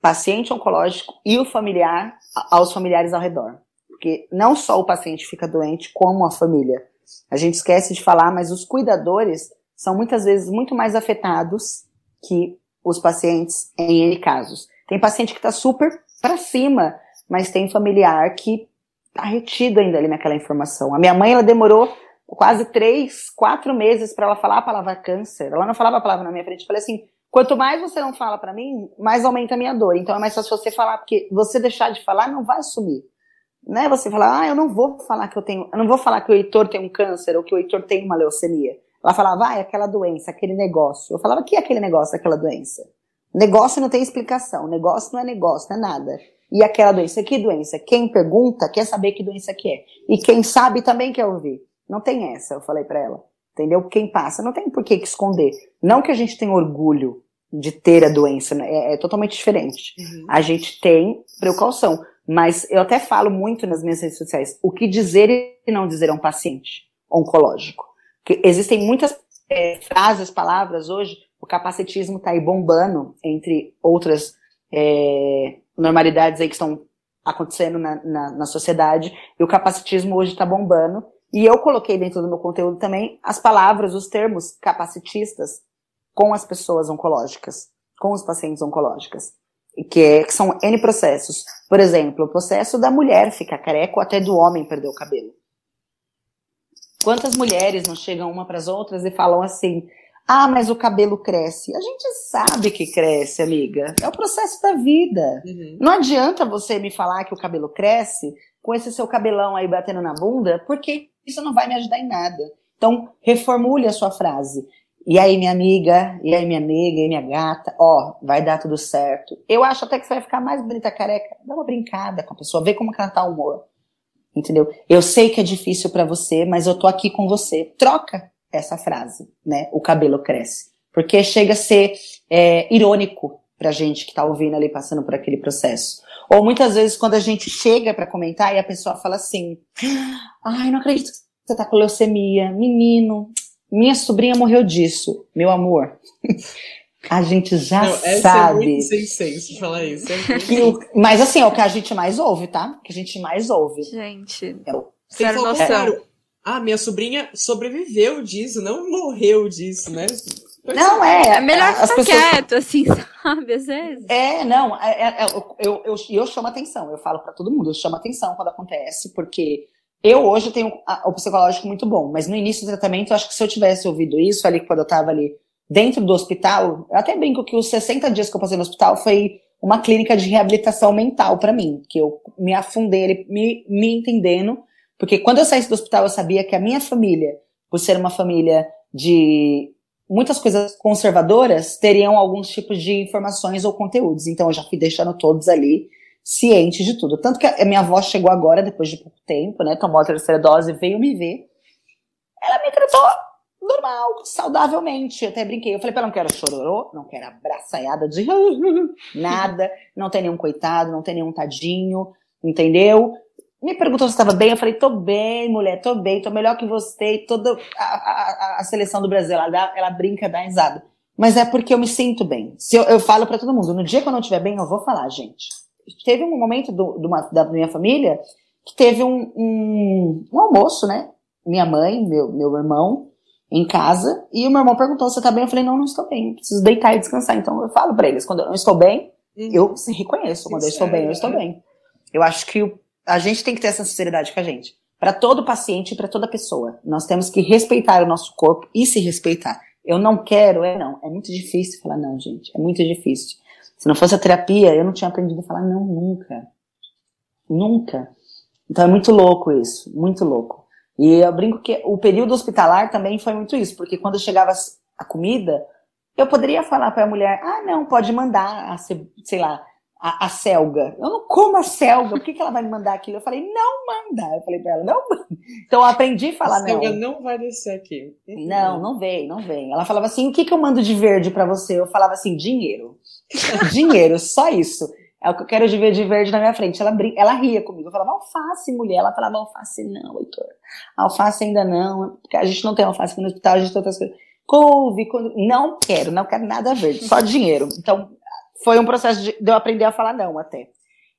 Speaker 3: paciente oncológico e o familiar, aos familiares ao redor. Porque não só o paciente fica doente, como a família. A gente esquece de falar, mas os cuidadores são muitas vezes muito mais afetados que os pacientes em N casos. Tem paciente que está super para cima, mas tem familiar que está retido ainda ali naquela informação. A minha mãe, ela demorou quase três, quatro meses para ela falar a palavra câncer. Ela não falava a palavra na minha frente. Eu falei assim, quanto mais você não fala para mim, mais aumenta a minha dor. Então é mais fácil você falar, porque você deixar de falar não vai sumir. Não é você falar, ah, eu não vou falar que eu tenho, eu não vou falar que o Heitor tem um câncer ou que o Heitor tem uma leucemia. Ela falava, ah, é aquela doença, aquele negócio. Eu falava, que é aquele negócio, aquela doença? Negócio não tem explicação, negócio não é negócio, não é nada. E aquela doença, que doença? Quem pergunta quer saber que doença que é. E quem sabe também quer ouvir. Não tem essa, eu falei para ela. Entendeu? Quem passa, não tem por que esconder. Não que a gente tenha orgulho de ter a doença, né? é, é totalmente diferente. Uhum. A gente tem precaução. Mas eu até falo muito nas minhas redes sociais o que dizer e não dizer a um paciente oncológico. Que existem muitas é, frases, palavras hoje, o capacitismo está aí bombando, entre outras é, normalidades aí que estão acontecendo na, na, na sociedade, e o capacitismo hoje está bombando. E eu coloquei dentro do meu conteúdo também as palavras, os termos capacitistas com as pessoas oncológicas, com os pacientes oncológicas que, é, que são N processos. Por exemplo, o processo da mulher ficar careca ou até do homem perder o cabelo. Quantas mulheres não chegam uma para as outras e falam assim: ah, mas o cabelo cresce. A gente sabe que cresce, amiga. É o processo da vida. Uhum. Não adianta você me falar que o cabelo cresce com esse seu cabelão aí batendo na bunda, porque isso não vai me ajudar em nada. Então, reformule a sua frase. E aí, minha amiga, e aí, minha nega, e minha gata, ó, vai dar tudo certo. Eu acho até que você vai ficar mais bonita careca. Dá uma brincada com a pessoa, vê como ela tá o humor. Entendeu? Eu sei que é difícil para você, mas eu tô aqui com você. Troca essa frase, né? O cabelo cresce. Porque chega a ser é, irônico pra gente que tá ouvindo ali, passando por aquele processo. Ou muitas vezes, quando a gente chega para comentar e a pessoa fala assim: Ai, não acredito que você tá com leucemia. Menino, minha sobrinha morreu disso, meu amor. A gente já Não, essa sabe. É muito
Speaker 1: sem senso falar isso.
Speaker 3: É o, mas assim, é o que a gente mais ouve, tá? Que a gente mais ouve.
Speaker 2: Gente.
Speaker 3: É o,
Speaker 1: Sem noção. Claro, ah, minha sobrinha sobreviveu disso, não morreu disso, né?
Speaker 3: Não, é.
Speaker 2: É melhor ficar pessoas... quieto, assim, sabe, às vezes.
Speaker 3: É, não, é, é, é eu, eu, eu, eu chamo atenção, eu falo para todo mundo, eu chamo atenção quando acontece, porque eu hoje tenho o psicológico muito bom, mas no início do tratamento, eu acho que se eu tivesse ouvido isso ali, quando eu estava ali dentro do hospital, eu até brinco que os 60 dias que eu passei no hospital foi uma clínica de reabilitação mental para mim, que eu me afundei, me, me entendendo, porque quando eu saísse do hospital, eu sabia que a minha família, por ser uma família de muitas coisas conservadoras, teriam alguns tipos de informações ou conteúdos. Então eu já fui deixando todos ali ciente de tudo. Tanto que a minha avó chegou agora, depois de pouco tempo, né? Tomou a terceira dose, veio me ver. Ela me tratou normal, saudavelmente. Eu até brinquei. Eu falei ela, não quero chororô, não quero abraçaiada de nada, não tem nenhum coitado, não tem nenhum tadinho, entendeu? Me perguntou se estava bem, eu falei, tô bem, mulher, tô bem, tô melhor que você, toda a, a, a seleção do Brasil, ela, dá, ela brinca, dá risada. Mas é porque eu me sinto bem. Se eu, eu falo para todo mundo, no dia que eu não estiver bem, eu vou falar, gente teve um momento do, uma, da minha família que teve um, um, um, almoço, né? Minha mãe, meu, meu irmão, em casa, e o meu irmão perguntou se eu tá bem. Eu falei, não, não estou bem, preciso deitar e descansar. Então eu falo para eles, quando eu não estou bem, uhum. eu reconheço. Quando eu estou bem, eu estou bem. Eu acho que a gente tem que ter essa sinceridade com a gente. Para todo paciente e para toda pessoa. Nós temos que respeitar o nosso corpo e se respeitar. Eu não quero, é não. É muito difícil falar não, gente. É muito difícil. Se não fosse a terapia, eu não tinha aprendido a falar não nunca. Nunca. Então é muito louco isso, muito louco. E eu brinco que o período hospitalar também foi muito isso, porque quando chegava a comida, eu poderia falar para a mulher: ah, não, pode mandar, a, sei lá, a, a selga. Eu não como a selga, por que, que ela vai me mandar aquilo? Eu falei: não manda. Eu falei para ela: não manda. Então eu aprendi a falar a
Speaker 1: selga não. não vai descer aqui.
Speaker 3: Não, não vem, não vem. Ela falava assim: o que, que eu mando de verde para você? Eu falava assim: dinheiro. Dinheiro, só isso. É o que eu quero ver de verde na minha frente. Ela, brin... ela ria comigo. Eu falava, alface, mulher. Ela falava, alface não, Heitor. Alface ainda não. Porque a gente não tem alface no hospital, a gente tem outras coisas. Couve, não quero, não quero nada verde, só dinheiro. Então, foi um processo de, de eu aprender a falar não até.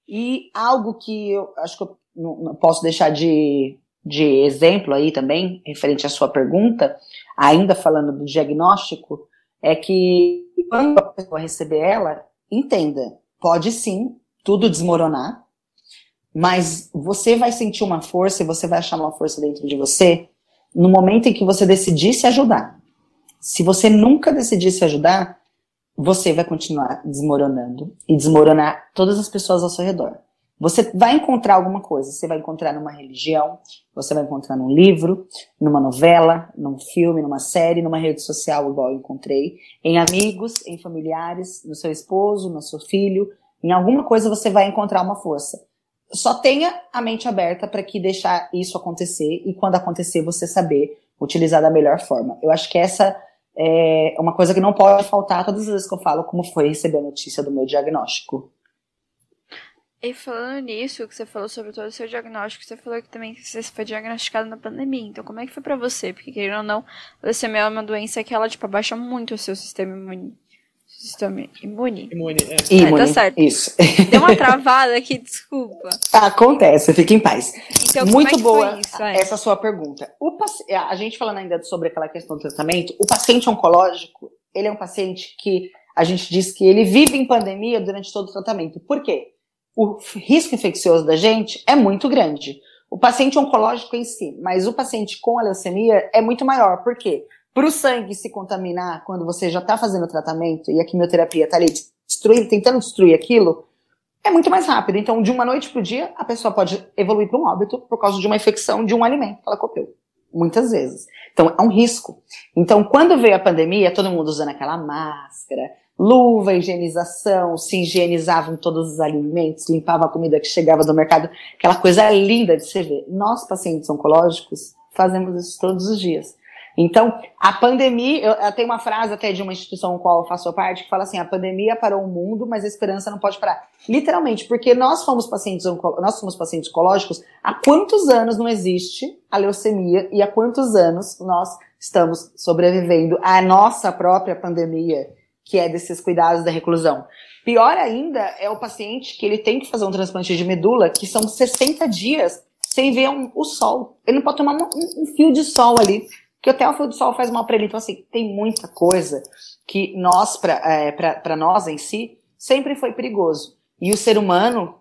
Speaker 3: E algo que eu acho que eu não, não posso deixar de, de exemplo aí também, referente à sua pergunta, ainda falando do diagnóstico, é que quando a pessoa receber ela, entenda, pode sim tudo desmoronar, mas você vai sentir uma força e você vai achar uma força dentro de você no momento em que você decidir se ajudar. Se você nunca decidir se ajudar, você vai continuar desmoronando e desmoronar todas as pessoas ao seu redor. Você vai encontrar alguma coisa. Você vai encontrar numa religião, você vai encontrar num livro, numa novela, num filme, numa série, numa rede social, igual eu encontrei, em amigos, em familiares, no seu esposo, no seu filho. Em alguma coisa você vai encontrar uma força. Só tenha a mente aberta para que deixar isso acontecer e quando acontecer você saber utilizar da melhor forma. Eu acho que essa é uma coisa que não pode faltar todas as vezes que eu falo como foi receber a notícia do meu diagnóstico.
Speaker 2: E falando nisso, que você falou sobre todo o seu diagnóstico, você falou que também você foi diagnosticado na pandemia. Então, como é que foi para você? Porque, querendo ou não, a leucemia é uma doença que ela, tipo, abaixa muito o seu sistema imune. Sistema imune.
Speaker 1: Imune, é.
Speaker 3: Imune,
Speaker 2: tá certo.
Speaker 3: Isso.
Speaker 2: Deu uma travada aqui, desculpa.
Speaker 3: Acontece, fique em paz.
Speaker 2: Então,
Speaker 3: Muito
Speaker 2: como é que
Speaker 3: boa
Speaker 2: foi isso? É.
Speaker 3: essa sua pergunta. O paci- A gente falando ainda sobre aquela questão do tratamento, o paciente oncológico, ele é um paciente que a gente diz que ele vive em pandemia durante todo o tratamento. Por quê? O risco infeccioso da gente é muito grande. O paciente oncológico em si, mas o paciente com a leucemia é muito maior. Por quê? Para o sangue se contaminar quando você já está fazendo o tratamento e a quimioterapia está ali destruindo, tentando destruir aquilo, é muito mais rápido. Então, de uma noite para o dia, a pessoa pode evoluir para um óbito por causa de uma infecção de um alimento que ela comeu. Muitas vezes. Então, é um risco. Então, quando veio a pandemia, todo mundo usando aquela máscara, luva, higienização, se higienizavam todos os alimentos, limpava a comida que chegava do mercado, aquela coisa linda de se ver. Nós, pacientes oncológicos, fazemos isso todos os dias. Então, a pandemia, eu, eu tenho uma frase até de uma instituição com a qual eu faço parte, que fala assim, a pandemia parou o mundo, mas a esperança não pode parar. Literalmente, porque nós fomos pacientes, nós somos pacientes oncológicos, há quantos anos não existe a leucemia e há quantos anos nós estamos sobrevivendo à nossa própria pandemia, que é desses cuidados da reclusão. Pior ainda é o paciente que ele tem que fazer um transplante de medula, que são 60 dias sem ver um- o sol. Ele não pode tomar um, um- fio de sol ali, porque até o fio de sol faz mal para ele. Então, assim, tem muita coisa que nós, para nós em si, sempre foi perigoso. E o ser humano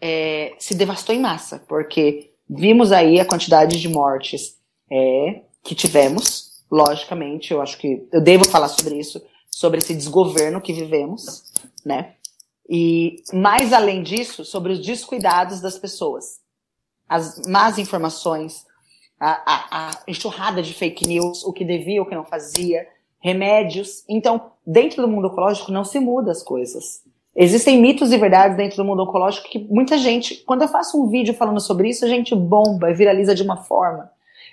Speaker 3: é, se devastou em massa, porque vimos aí a quantidade de mortes é, que tivemos, logicamente, eu acho que eu devo falar sobre isso, sobre esse desgoverno que vivemos, né? E mais além disso, sobre os descuidados das pessoas, as más informações, a, a, a enxurrada de fake news, o que devia, o que não fazia, remédios. Então, dentro do mundo oncológico não se muda as coisas. Existem mitos e verdades dentro do mundo oncológico que muita gente, quando eu faço um vídeo falando sobre isso, a gente bomba e viraliza de uma forma.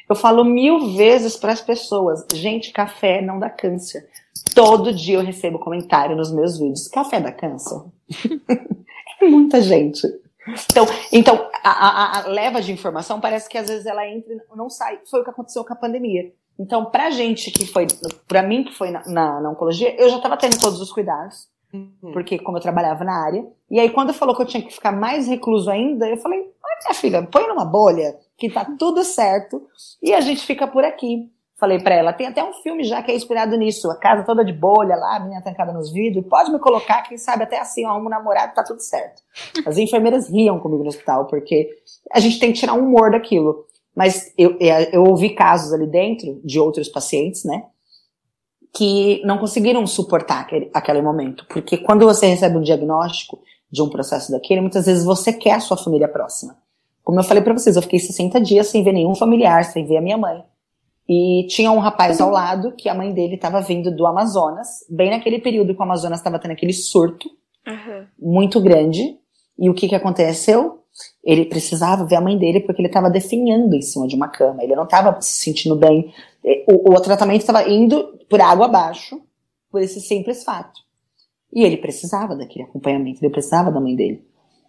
Speaker 3: Eu falo mil vezes para as pessoas, gente, café não dá câncer. Todo dia eu recebo comentário nos meus vídeos, café dá câncer? é muita gente. Então, então a, a, a, leva de informação parece que às vezes ela entra e não sai. Foi o que aconteceu com a pandemia. Então, pra gente que foi, pra mim que foi na, na, na oncologia, eu já estava tendo todos os cuidados, uhum. porque como eu trabalhava na área. E aí, quando falou que eu tinha que ficar mais recluso ainda, eu falei, ai, minha filha, põe numa bolha, que tá tudo certo, e a gente fica por aqui. Falei pra ela, tem até um filme já que é inspirado nisso, a casa toda de bolha lá, a menina trancada nos vidros, pode me colocar, quem sabe até assim, um namorado, tá tudo certo. As enfermeiras riam comigo no hospital, porque a gente tem que tirar um humor daquilo. Mas eu, eu ouvi casos ali dentro, de outros pacientes, né, que não conseguiram suportar aquele, aquele momento, porque quando você recebe um diagnóstico de um processo daquele, muitas vezes você quer a sua família próxima. Como eu falei pra vocês, eu fiquei 60 dias sem ver nenhum familiar, sem ver a minha mãe. E tinha um rapaz ao lado que a mãe dele estava vindo do Amazonas, bem naquele período que o Amazonas estava tendo aquele surto
Speaker 2: uhum.
Speaker 3: muito grande. E o que, que aconteceu? Ele precisava ver a mãe dele porque ele estava definhando em cima de uma cama. Ele não estava se sentindo bem. O, o tratamento estava indo por água abaixo por esse simples fato. E ele precisava daquele acompanhamento, ele precisava da mãe dele.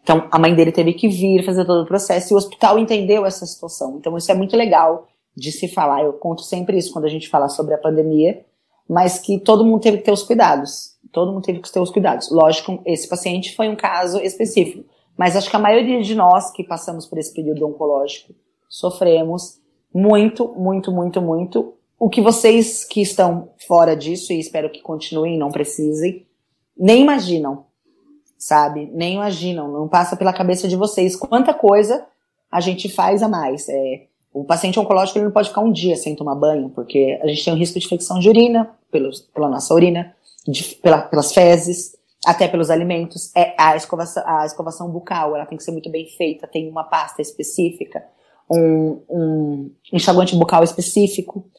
Speaker 3: Então a mãe dele teve que vir fazer todo o processo e o hospital entendeu essa situação. Então isso é muito legal de se falar. Eu conto sempre isso quando a gente fala sobre a pandemia, mas que todo mundo teve que ter os cuidados. Todo mundo teve que ter os cuidados. Lógico, esse paciente foi um caso específico, mas acho que a maioria de nós que passamos por esse período oncológico sofremos muito, muito, muito, muito. O que vocês que estão fora disso, e espero que continuem, não precisem, nem imaginam, sabe? Nem imaginam, não passa pela cabeça de vocês quanta coisa a gente faz a mais. É, o paciente oncológico ele não pode ficar um dia sem tomar banho, porque a gente tem um risco de infecção de urina, pelos, pela nossa urina, de, pela, pelas fezes. até pelos alimentos, é a escovação, a escovação bucal, ela tem que ser muito bem feita, tem uma pasta específica, um, um enxaguante bucal específico.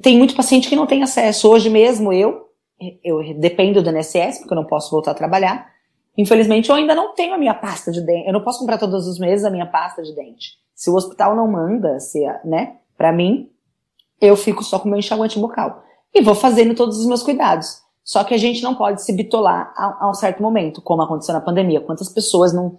Speaker 3: Tem muito paciente que não tem acesso. Hoje mesmo eu, eu dependo do INSS, porque eu não posso voltar a trabalhar. Infelizmente, eu ainda não tenho a minha pasta de dente. Eu não posso comprar todos os meses a minha pasta de dente. Se o hospital não manda, se, né, para mim, eu fico só com o meu enxaguante bucal. E vou fazendo todos os meus cuidados. Só que a gente não pode se bitolar a, a um certo momento, como aconteceu na pandemia. Quantas pessoas não,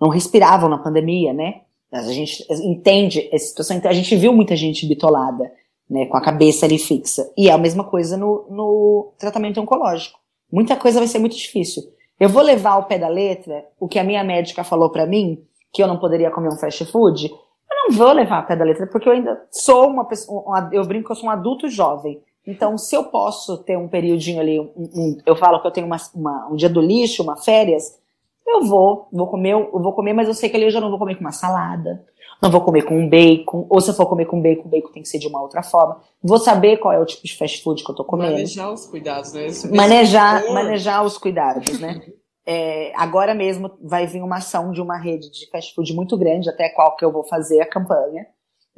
Speaker 3: não respiravam na pandemia, né? A gente entende essa situação, então a gente viu muita gente bitolada, né, com a cabeça ali fixa. E é a mesma coisa no, no tratamento oncológico. Muita coisa vai ser muito difícil. Eu vou levar ao pé da letra o que a minha médica falou para mim, que eu não poderia comer um fast food. Eu não vou levar ao pé da letra, porque eu ainda sou uma pessoa, eu brinco que eu sou um adulto jovem. Então, se eu posso ter um periodinho ali, um, um, eu falo que eu tenho uma, uma, um dia do lixo, uma férias, eu vou, vou comer, eu vou comer, mas eu sei que ali eu já não vou comer com uma salada, não vou comer com um bacon, ou se eu for comer com bacon, o bacon tem que ser de uma outra forma. Vou saber qual é o tipo de fast food que eu tô comendo.
Speaker 1: Manejar os cuidados, né? Esse,
Speaker 3: manejar, esse manejar os cuidados, né? É, agora mesmo vai vir uma ação de uma rede de fast food muito grande, até qual que eu vou fazer a campanha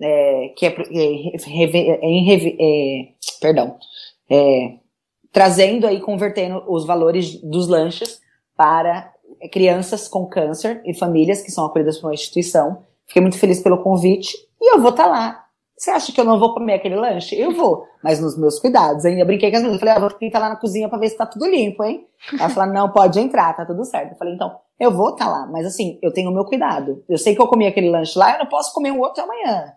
Speaker 3: é, que é, é, é, é perdão, é, trazendo aí, convertendo os valores dos lanches para crianças com câncer e famílias que são acolhidas por uma instituição. Fiquei muito feliz pelo convite e eu vou estar tá lá. Você acha que eu não vou comer aquele lanche? Eu vou, mas nos meus cuidados. Ainda brinquei com as meninas. Falei, ah, vou tentar lá na cozinha pra ver se tá tudo limpo, hein? Ela falou, não, pode entrar, tá tudo certo. Eu falei, então, eu vou estar tá lá, mas assim, eu tenho o meu cuidado. Eu sei que eu comi aquele lanche lá, eu não posso comer um outro amanhã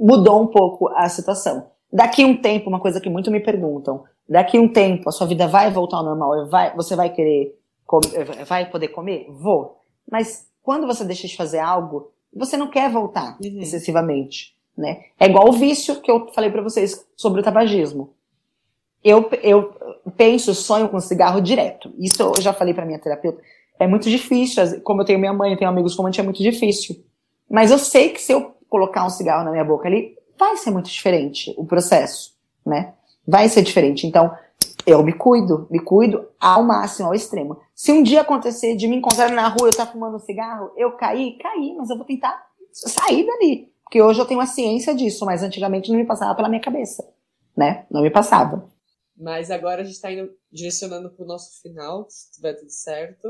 Speaker 3: mudou um pouco a situação. Daqui um tempo, uma coisa que muito me perguntam, daqui um tempo a sua vida vai voltar ao normal, vai, você vai querer, comer, vai poder comer? Vou. Mas quando você deixa de fazer algo, você não quer voltar uhum. excessivamente, né? É igual o vício que eu falei para vocês sobre o tabagismo. Eu, eu penso, sonho com cigarro direto. Isso eu já falei para minha terapeuta. É muito difícil, como eu tenho minha mãe, eu tenho amigos gente, é muito difícil. Mas eu sei que se eu colocar um cigarro na minha boca ali, vai ser muito diferente o processo, né? Vai ser diferente. Então, eu me cuido, me cuido ao máximo, ao extremo. Se um dia acontecer de me encontrar na rua, eu estar tá fumando um cigarro, eu caí, caí, mas eu vou tentar sair dali. Porque hoje eu tenho a ciência disso, mas antigamente não me passava pela minha cabeça, né? Não me passava.
Speaker 1: Mas agora a gente está indo direcionando para o nosso final, se tiver tudo certo.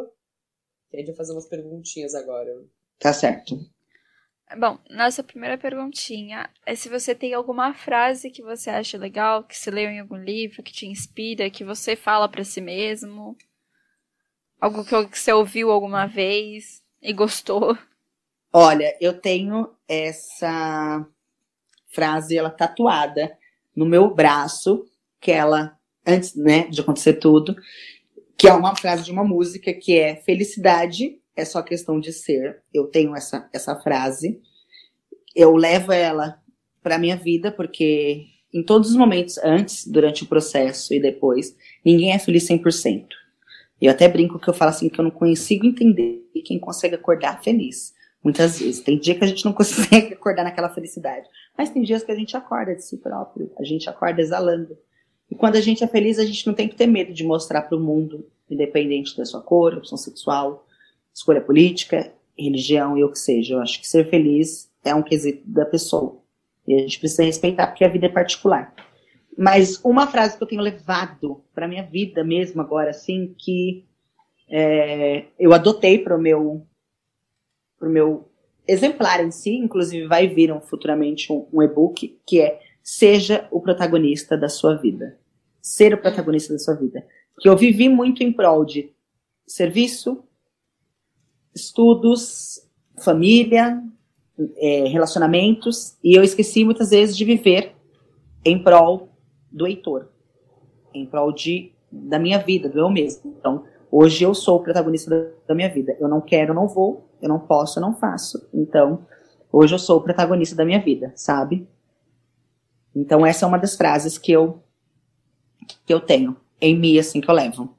Speaker 1: E a gente vai fazer umas perguntinhas agora.
Speaker 3: Tá certo.
Speaker 2: Bom, nossa primeira perguntinha é se você tem alguma frase que você acha legal, que você leu em algum livro, que te inspira, que você fala para si mesmo. Algo que você ouviu alguma vez e gostou.
Speaker 3: Olha, eu tenho essa frase, ela tatuada no meu braço, que ela, antes né, de acontecer tudo, que é uma frase de uma música que é felicidade é só questão de ser. Eu tenho essa, essa frase. Eu levo ela para minha vida porque em todos os momentos, antes, durante o processo e depois, ninguém é feliz 100%. Eu até brinco que eu falo assim que eu não consigo entender quem consegue acordar feliz. Muitas vezes. Tem dia que a gente não consegue acordar naquela felicidade. Mas tem dias que a gente acorda de si próprio. A gente acorda exalando. E quando a gente é feliz, a gente não tem que ter medo de mostrar para o mundo, independente da sua cor, opção sexual, escolha política, religião e o que seja. Eu acho que ser feliz é um quesito da pessoa. E a gente precisa respeitar porque a vida é particular. Mas uma frase que eu tenho levado para minha vida mesmo agora, assim, que é, eu adotei para o meu, meu exemplar em si, inclusive vai vir um, futuramente um, um e-book, que é Seja o protagonista da sua vida. Ser o protagonista da sua vida. Que eu vivi muito em prol de serviço, estudos, família, é, relacionamentos, e eu esqueci muitas vezes de viver em prol do Heitor, em prol de, da minha vida, do eu mesmo. Então, hoje eu sou o protagonista da, minha vida. Eu não quero, eu não vou, eu não posso, eu não faço. Então, hoje eu sou o protagonista da minha vida, sabe? Então, essa é uma das frases que eu, que eu tenho em mim, assim, que eu levo.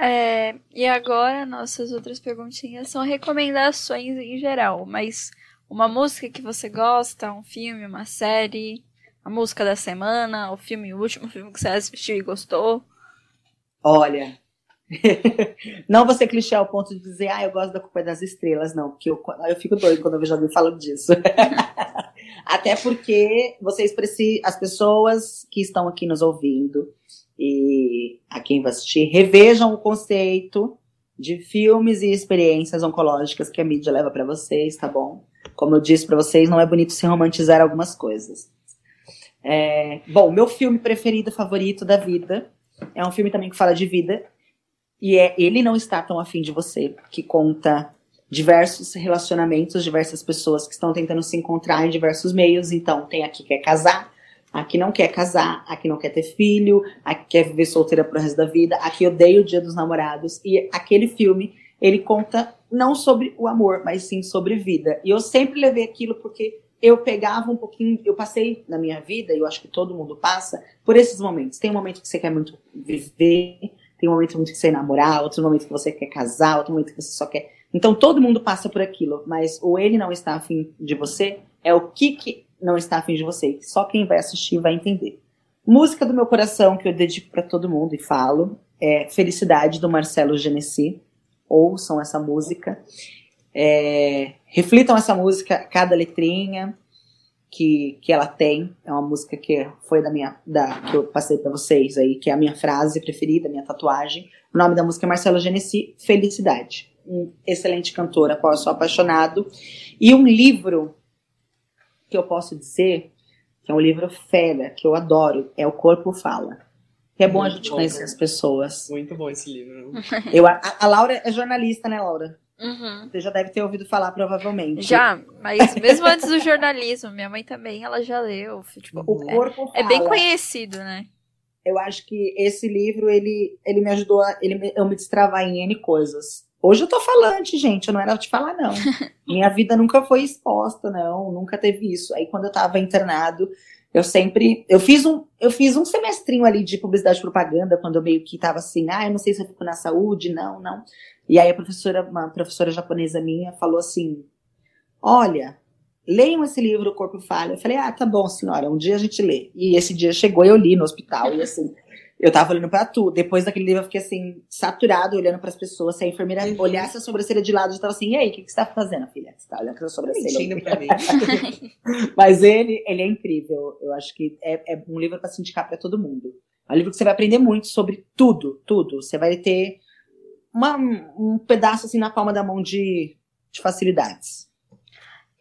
Speaker 2: É, e agora, nossas outras perguntinhas são recomendações em geral, mas uma música que você gosta, um filme, uma série, a música da semana, o filme, o último filme que você assistiu e gostou.
Speaker 3: Olha, não você clichê ao ponto de dizer, ah, eu gosto da culpa das estrelas, não, porque eu, eu fico doido quando eu vejo alguém falando disso. Até porque vocês precisam, as pessoas que estão aqui nos ouvindo e a quem vai assistir, revejam o conceito de filmes e experiências oncológicas que a mídia leva para vocês, tá bom? Como eu disse para vocês, não é bonito se romantizar algumas coisas. É, bom, meu filme preferido, favorito da vida, é um filme também que fala de vida, e é Ele Não Está Tão Afim de Você, que conta diversos relacionamentos, diversas pessoas que estão tentando se encontrar em diversos meios. Então, tem aqui que quer casar, aqui não quer casar, aqui não quer ter filho, aqui quer viver solteira pro resto da vida, aqui odeia o Dia dos Namorados. E aquele filme, ele conta não sobre o amor, mas sim sobre vida. E eu sempre levei aquilo porque eu pegava um pouquinho, eu passei na minha vida, e eu acho que todo mundo passa, por esses momentos. Tem um momento que você quer muito viver, tem um momento muito que você quer namorar, outro momento que você quer casar, outro momento que você só quer. Então todo mundo passa por aquilo, mas o ele não está afim de você é o que, que não está afim de você. Só quem vai assistir vai entender. Música do meu coração que eu dedico para todo mundo e falo é Felicidade do Marcelo Genesi. Ouçam essa música. É, reflitam essa música, cada letrinha que, que ela tem. É uma música que foi da minha da, que eu passei para vocês aí, que é a minha frase preferida, minha tatuagem. O nome da música é Marcelo Genesi, Felicidade. Um excelente cantor, a qual eu sou apaixonado. E um livro que eu posso dizer que é um livro fera, que eu adoro, é O Corpo Fala. Que é bom Muito a gente bom, conhecer as pessoas.
Speaker 1: Muito bom esse livro.
Speaker 3: Eu, a, a Laura é jornalista, né, Laura?
Speaker 2: Uhum.
Speaker 3: Você já deve ter ouvido falar, provavelmente.
Speaker 2: Já, mas mesmo antes do jornalismo, minha mãe também, ela já leu. Tipo,
Speaker 3: o é, corpo
Speaker 2: é, é bem conhecido, né?
Speaker 3: Eu acho que esse livro, ele, ele me ajudou a ele, eu me destravar em N coisas. Hoje eu tô falante, gente, eu não era te falar, não. Minha vida nunca foi exposta, não, nunca teve isso. Aí quando eu tava internado, eu sempre. Eu fiz um, eu fiz um semestrinho ali de publicidade e propaganda, quando eu meio que tava assim, ah, eu não sei se eu fico na saúde, não, não. E aí a professora, uma professora japonesa minha, falou assim: Olha, leiam esse livro, O Corpo Falha. Eu falei, ah, tá bom, senhora, um dia a gente lê. E esse dia chegou e eu li no hospital, e assim, eu tava olhando pra tudo. Depois daquele livro eu fiquei assim, saturado, olhando pras pessoas. Se a enfermeira uhum. olhasse a sobrancelha de lado, eu tava assim, e aí, o que, que você tá fazendo, filha? Você tá olhando pra sobrancelha?
Speaker 1: pra mim.
Speaker 3: Mas ele, ele é incrível. Eu acho que é, é um livro para se indicar pra todo mundo. É um livro que você vai aprender muito sobre tudo, tudo. Você vai ter uma, um pedaço assim na palma da mão de, de facilidades.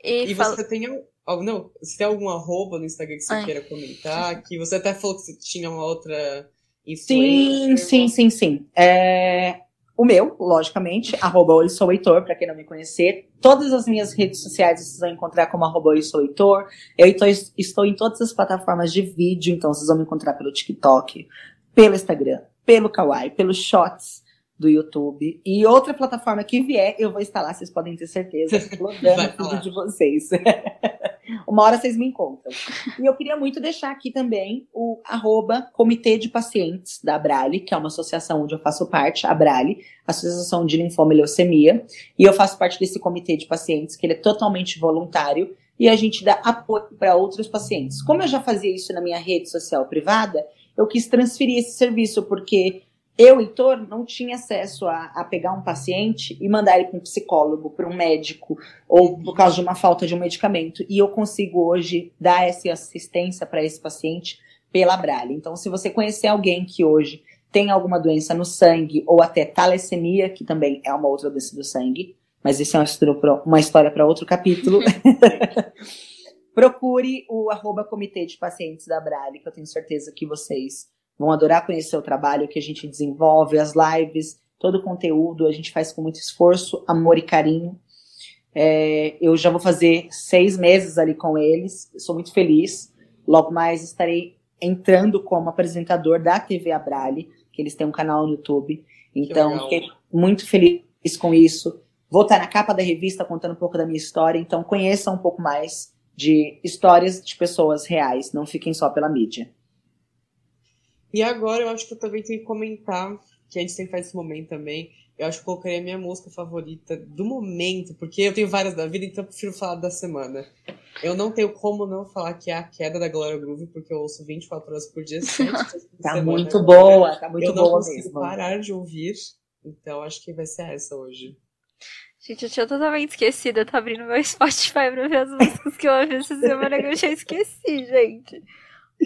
Speaker 1: E, e fala... você tem oh, não, você tem algum arroba no Instagram que você Ai. queira comentar? Que você até falou que você tinha uma outra
Speaker 3: Sim, sim, sim, sim. É, o meu, logicamente, arroba Oi Sou Heitor, para quem não me conhecer. Todas as minhas redes sociais vocês vão encontrar como arroba Oi Sou Heitor. Eu estou, estou em todas as plataformas de vídeo, então vocês vão me encontrar pelo TikTok, pelo Instagram, pelo Kawaii, pelos Shots do YouTube. E outra plataforma que vier, eu vou instalar, vocês podem ter certeza, explodando tudo de vocês. Uma hora vocês me encontram. E eu queria muito deixar aqui também o arroba Comitê de Pacientes da Abrali, que é uma associação onde eu faço parte, a Abrali, Associação de Linfoma e Leucemia. E eu faço parte desse comitê de pacientes, que ele é totalmente voluntário, e a gente dá apoio para outros pacientes. Como eu já fazia isso na minha rede social privada, eu quis transferir esse serviço, porque eu, Heitor, não tinha acesso a, a, pegar um paciente e mandar ele para um psicólogo, para um médico, ou por causa de uma falta de um medicamento. E eu consigo hoje dar essa assistência para esse paciente pela Braille. Então, se você conhecer alguém que hoje tem alguma doença no sangue, ou até talassemia, que também é uma outra doença do sangue, mas isso é uma história para outro capítulo. Procure o arroba comitê de pacientes da Braille, que eu tenho certeza que vocês vão adorar conhecer o trabalho que a gente desenvolve, as lives, todo o conteúdo, a gente faz com muito esforço, amor e carinho. É, eu já vou fazer seis meses ali com eles, sou muito feliz. Logo mais estarei entrando como apresentador da TV Abrale, que eles têm um canal no YouTube. Então, fiquei muito feliz com isso. Vou estar na capa da revista contando um pouco da minha história, então conheçam um pouco mais de histórias de pessoas reais, não fiquem só pela mídia.
Speaker 1: E agora eu acho que eu também tenho que comentar, que a gente sempre faz esse momento também, eu acho que eu colocaria a minha música favorita do momento, porque eu tenho várias da vida, então eu prefiro falar da semana. Eu não tenho como não falar que é a queda da Glória Groove, porque eu ouço 24 horas por dia, 7
Speaker 3: Tá semana, muito boa, tá muito
Speaker 1: eu
Speaker 3: boa
Speaker 1: não consigo
Speaker 3: mesmo.
Speaker 1: parar de ouvir, então acho que vai ser essa hoje.
Speaker 2: Gente, eu tinha totalmente esquecido. Eu tô abrindo meu Spotify pra ver as músicas que eu ouvi essa semana que eu já esqueci, gente.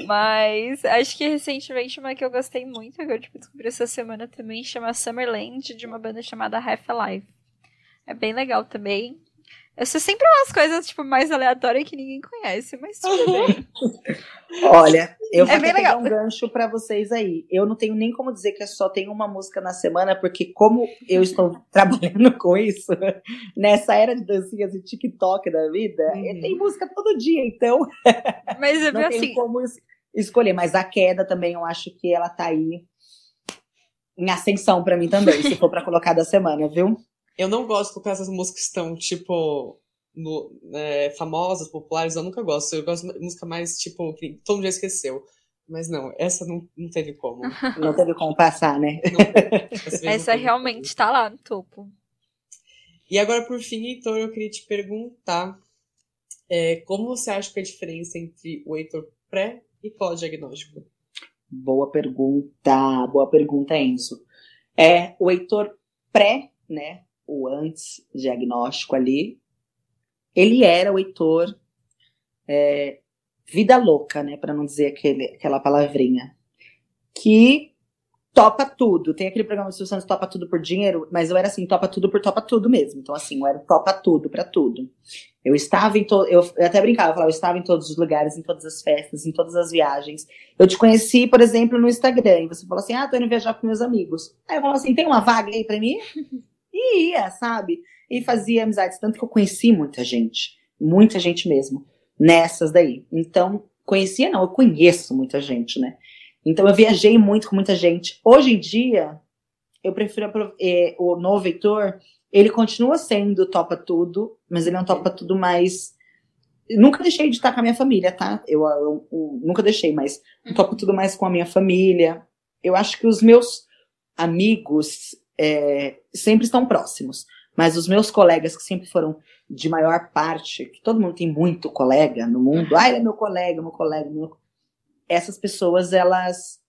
Speaker 2: Mas acho que recentemente uma que eu gostei muito, que eu tipo, descobri essa semana também, chama Summerland, de uma banda chamada Half Alive. É bem legal também. Eu sei sempre umas coisas, tipo, mais aleatórias que ninguém conhece, mas tudo bem.
Speaker 3: Olha, eu vou
Speaker 2: É bem
Speaker 3: pegar
Speaker 2: legal.
Speaker 3: um gancho pra vocês aí. Eu não tenho nem como dizer que eu só tenho uma música na semana, porque como eu estou trabalhando com isso, nessa era de dancinhas e TikTok da vida,
Speaker 1: Uhum.
Speaker 3: tem música todo dia, então
Speaker 2: Mas eu vi
Speaker 3: não tenho
Speaker 2: assim,
Speaker 3: como es- escolher. Mas a queda também, eu acho que ela tá aí em ascensão pra mim também, se for pra colocar da semana, viu?
Speaker 1: Eu não gosto porque essas músicas estão, tipo, no, é, famosas, populares, eu nunca gosto. Eu gosto de música mais, tipo, que todo mundo já esqueceu. Mas não, essa não, não teve como.
Speaker 3: Não teve como passar, né?
Speaker 1: Não. Essa
Speaker 2: realmente tá lá no topo.
Speaker 1: E agora, por fim, Heitor, eu queria te perguntar é, como você acha que é a diferença entre o Heitor pré e pós-diagnóstico?
Speaker 3: Boa pergunta, boa pergunta, Enzo. É, o Heitor pré, né, o antes diagnóstico ali, ele era o Heitor é, vida louca, né, para não dizer aquele, aquela palavrinha, que topa tudo. Tem aquele programa do Silvio Santos, topa tudo por dinheiro, mas eu era assim, topa tudo por topa tudo mesmo. Então assim, eu era topa tudo para tudo. Eu estava em todo, eu, eu até brincava, eu falava, eu estava em todos os lugares, em todas as festas, em todas as viagens. Eu te conheci, por exemplo, no Instagram, e você falou assim: "Ah, tô indo viajar com meus amigos". Aí eu falava assim: "Tem uma vaga aí para mim?" E ia, sabe? E fazia amizades tanto que eu conheci muita gente, muita gente mesmo, nessas daí. Então, conhecia não, eu conheço muita gente, né? Então eu viajei muito com muita gente. Hoje em dia, eu prefiro eh, o novo Heitor, ele continua sendo topa tudo, mas ele é um topa tudo mais. Nunca deixei de estar com a minha família, tá? Eu, eu- eu nunca deixei, mas eu topo tudo mais com a minha família. Eu acho que os meus amigos é, sempre estão próximos, mas os meus colegas que sempre foram de maior parte, que todo mundo tem muito colega no mundo, ah, ele é meu colega, meu colega, meu... essas pessoas, elas,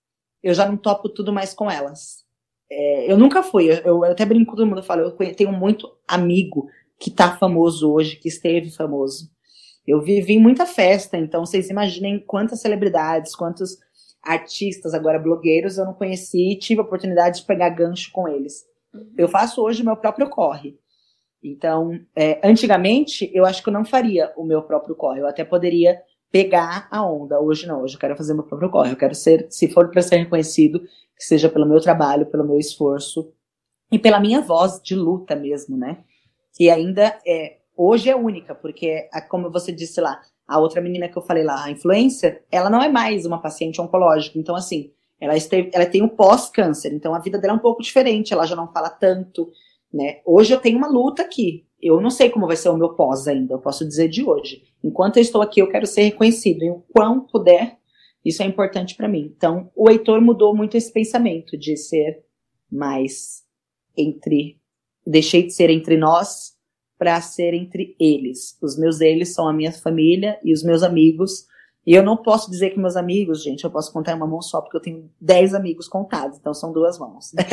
Speaker 3: eu já não topo tudo mais com elas. É, eu nunca fui, eu, eu até brinco com todo mundo, eu falo, eu tenho muito amigo que tá famoso hoje, que esteve famoso. Eu vivi muita festa, então vocês imaginem quantas celebridades, quantos artistas, agora blogueiros, eu não conheci e tive a oportunidade de pegar gancho com eles. Eu faço hoje o meu próprio corre. Então, é, antigamente, eu acho que eu não faria o meu próprio corre. Eu até poderia pegar a onda. Hoje não, hoje eu quero fazer meu próprio corre. Eu quero ser, se for para ser reconhecido, que seja pelo meu trabalho, pelo meu esforço e pela minha voz de luta mesmo, né? Que ainda é, hoje é única, porque, como você disse lá, a outra menina que eu falei lá, a influência, ela não é mais uma paciente oncológica. Então, assim, ela, esteve, ela tem um pós-câncer, então a vida dela é um pouco diferente, ela já não fala tanto, né? Hoje eu tenho uma luta aqui. Eu não sei como vai ser o meu pós ainda, eu posso dizer de hoje. Enquanto eu estou aqui, eu quero ser reconhecido. E o quão puder, isso é importante para mim. Então, o Heitor mudou muito esse pensamento de ser mais entre. Deixei de ser entre nós para ser entre eles. Os meus eles são a minha família e os meus amigos. E eu não posso dizer que meus amigos, gente, eu posso contar em uma mão só, porque eu tenho 10 amigos contados, então são duas mãos.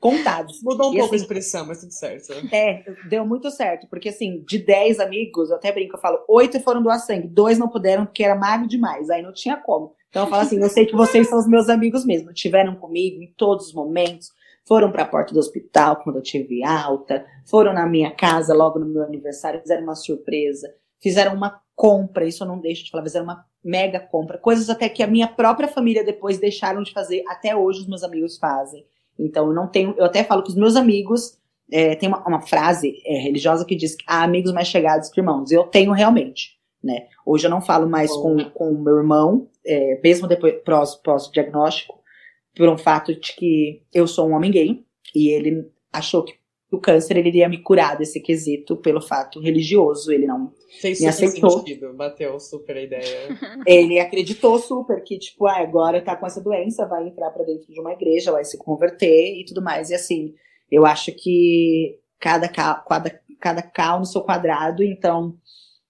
Speaker 3: contados.
Speaker 1: Mudou um
Speaker 3: E
Speaker 1: pouco a
Speaker 3: assim-
Speaker 1: expressão, mas tudo certo.
Speaker 3: É, deu muito certo, porque assim, de 10 amigos, eu até brinco, eu falo, oito foram doar sangue, dois não puderam porque era magro demais, aí não tinha como. Então eu falo assim, eu sei que vocês são os meus amigos mesmo, tiveram comigo em todos os momentos, foram para a porta do hospital quando eu tive alta, foram na minha casa logo no meu aniversário, fizeram uma surpresa, fizeram uma compra, isso eu não deixo de falar, fizeram uma mega compra, coisas até que a minha própria família depois deixaram de fazer, até hoje os meus amigos fazem. Então eu não tenho, eu até falo que os meus amigos é, tem uma, uma frase é, religiosa que diz que há amigos mais chegados que irmãos. Eu tenho realmente, né? Hoje eu não falo mais com, com o meu irmão, é, mesmo depois pós, pós-diagnóstico, por um fato de que eu sou um homem gay e ele achou que o câncer ele iria me curar desse quesito pelo fato religioso, ele não
Speaker 1: Fez
Speaker 3: me aceitou.
Speaker 1: sentido, bateu super a ideia.
Speaker 3: Ele acreditou super que, tipo, ah, agora tá com essa doença, vai entrar pra dentro de uma igreja, vai se converter e tudo mais. E assim, eu acho que cada, ca- cada, cada cal no seu quadrado, então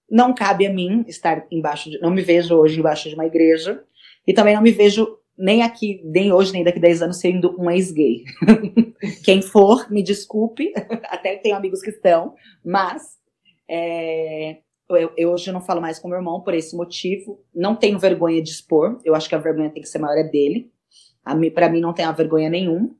Speaker 3: não cabe a mim estar embaixo de. Não me vejo hoje embaixo de uma igreja. E também não me vejo nem aqui, nem hoje, nem daqui a 10 anos sendo um ex-gay. Quem for, me desculpe, até tenho amigos que estão, mas é, eu, eu hoje não falo mais com meu irmão por esse motivo. Não tenho vergonha de expor. Eu acho que a vergonha tem que ser maior é dele. Para mim não tem a vergonha nenhum,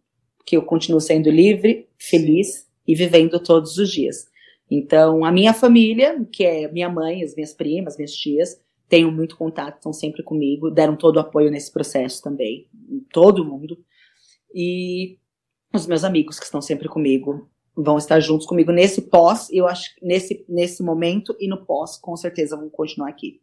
Speaker 3: que eu continuo sendo livre, feliz e vivendo todos os dias. Então, a minha família, que é minha mãe, as minhas primas, minhas tias, tenho muito contato, estão sempre comigo, deram todo o apoio nesse processo também, todo mundo. E os meus amigos que estão sempre comigo vão estar juntos comigo nesse pós, eu acho nesse, nesse momento e no pós, com certeza vão continuar aqui.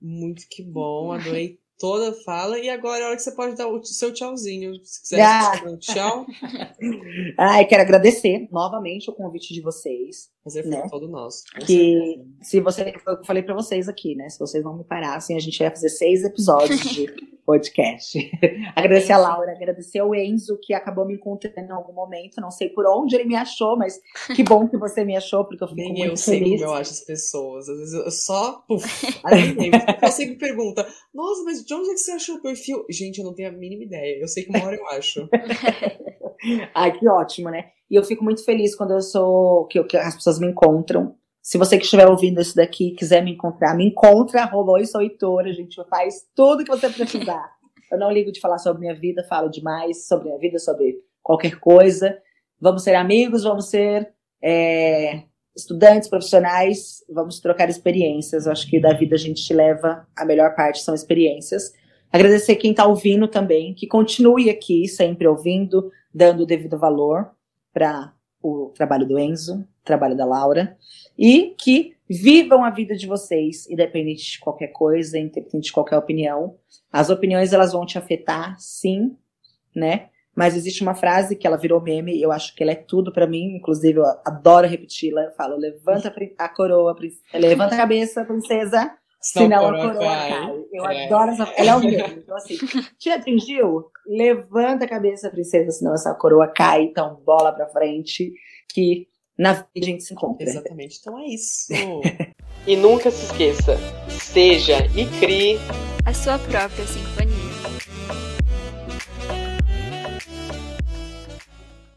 Speaker 1: Muito que bom, adorei toda fala. E agora é a hora que você pode dar o seu tchauzinho. Se quiser
Speaker 3: Ah.
Speaker 1: um tchau,
Speaker 3: Ai, quero agradecer novamente o convite de vocês.
Speaker 1: fazer foi
Speaker 3: Né?
Speaker 1: todo nosso.
Speaker 3: Que se você, eu falei pra vocês aqui, né? Se vocês não me parassem, a gente ia fazer seis episódios de podcast. agradecer a Laura, agradecer ao Enzo, que acabou me encontrando em algum momento. Não sei por onde ele me achou, mas que bom que você me achou, porque eu fico
Speaker 1: Nem
Speaker 3: muito
Speaker 1: eu sei
Speaker 3: feliz.
Speaker 1: como eu acho as pessoas. Às vezes eu só. Puf. Eu sempre pergunta: Nossa, mas de onde é que você achou o perfil? Gente, eu não tenho a mínima ideia. Eu sei que uma hora eu acho.
Speaker 3: Ai, que ótimo, né? E eu fico muito feliz quando eu sou. que, eu- que as pessoas me encontram. Se você que estiver ouvindo isso daqui quiser me encontrar, me encontra, arroba oi, sou Heitora, a gente faz tudo que você precisar. Eu não ligo de falar sobre minha vida, falo demais sobre minha vida, sobre qualquer coisa. Vamos ser amigos, vamos ser é, estudantes, profissionais, vamos trocar experiências. Eu acho que da vida a gente leva a melhor parte são experiências. Agradecer quem está ouvindo também, que continue aqui, sempre ouvindo, dando o devido valor para o trabalho do Enzo, trabalho da Laura, e que vivam a vida de vocês, independente de qualquer coisa, independente de qualquer opinião. As opiniões elas vão te afetar, sim, né? Mas existe uma frase que ela virou meme, eu acho que ela é tudo para mim, inclusive eu adoro repeti-la. Eu falo: levanta a coroa, prin- levanta a cabeça, princesa, senão a coroa cai. Eu
Speaker 1: É.
Speaker 3: adoro essa. Ela é o meme. Então, assim, te atingiu? Levanta a cabeça, princesa, senão essa coroa cai. Então, bola pra frente, que na vida a gente se encontra.
Speaker 1: Exatamente. Então é isso.
Speaker 4: E nunca se esqueça, seja e crie
Speaker 2: A sua própria sinfonia.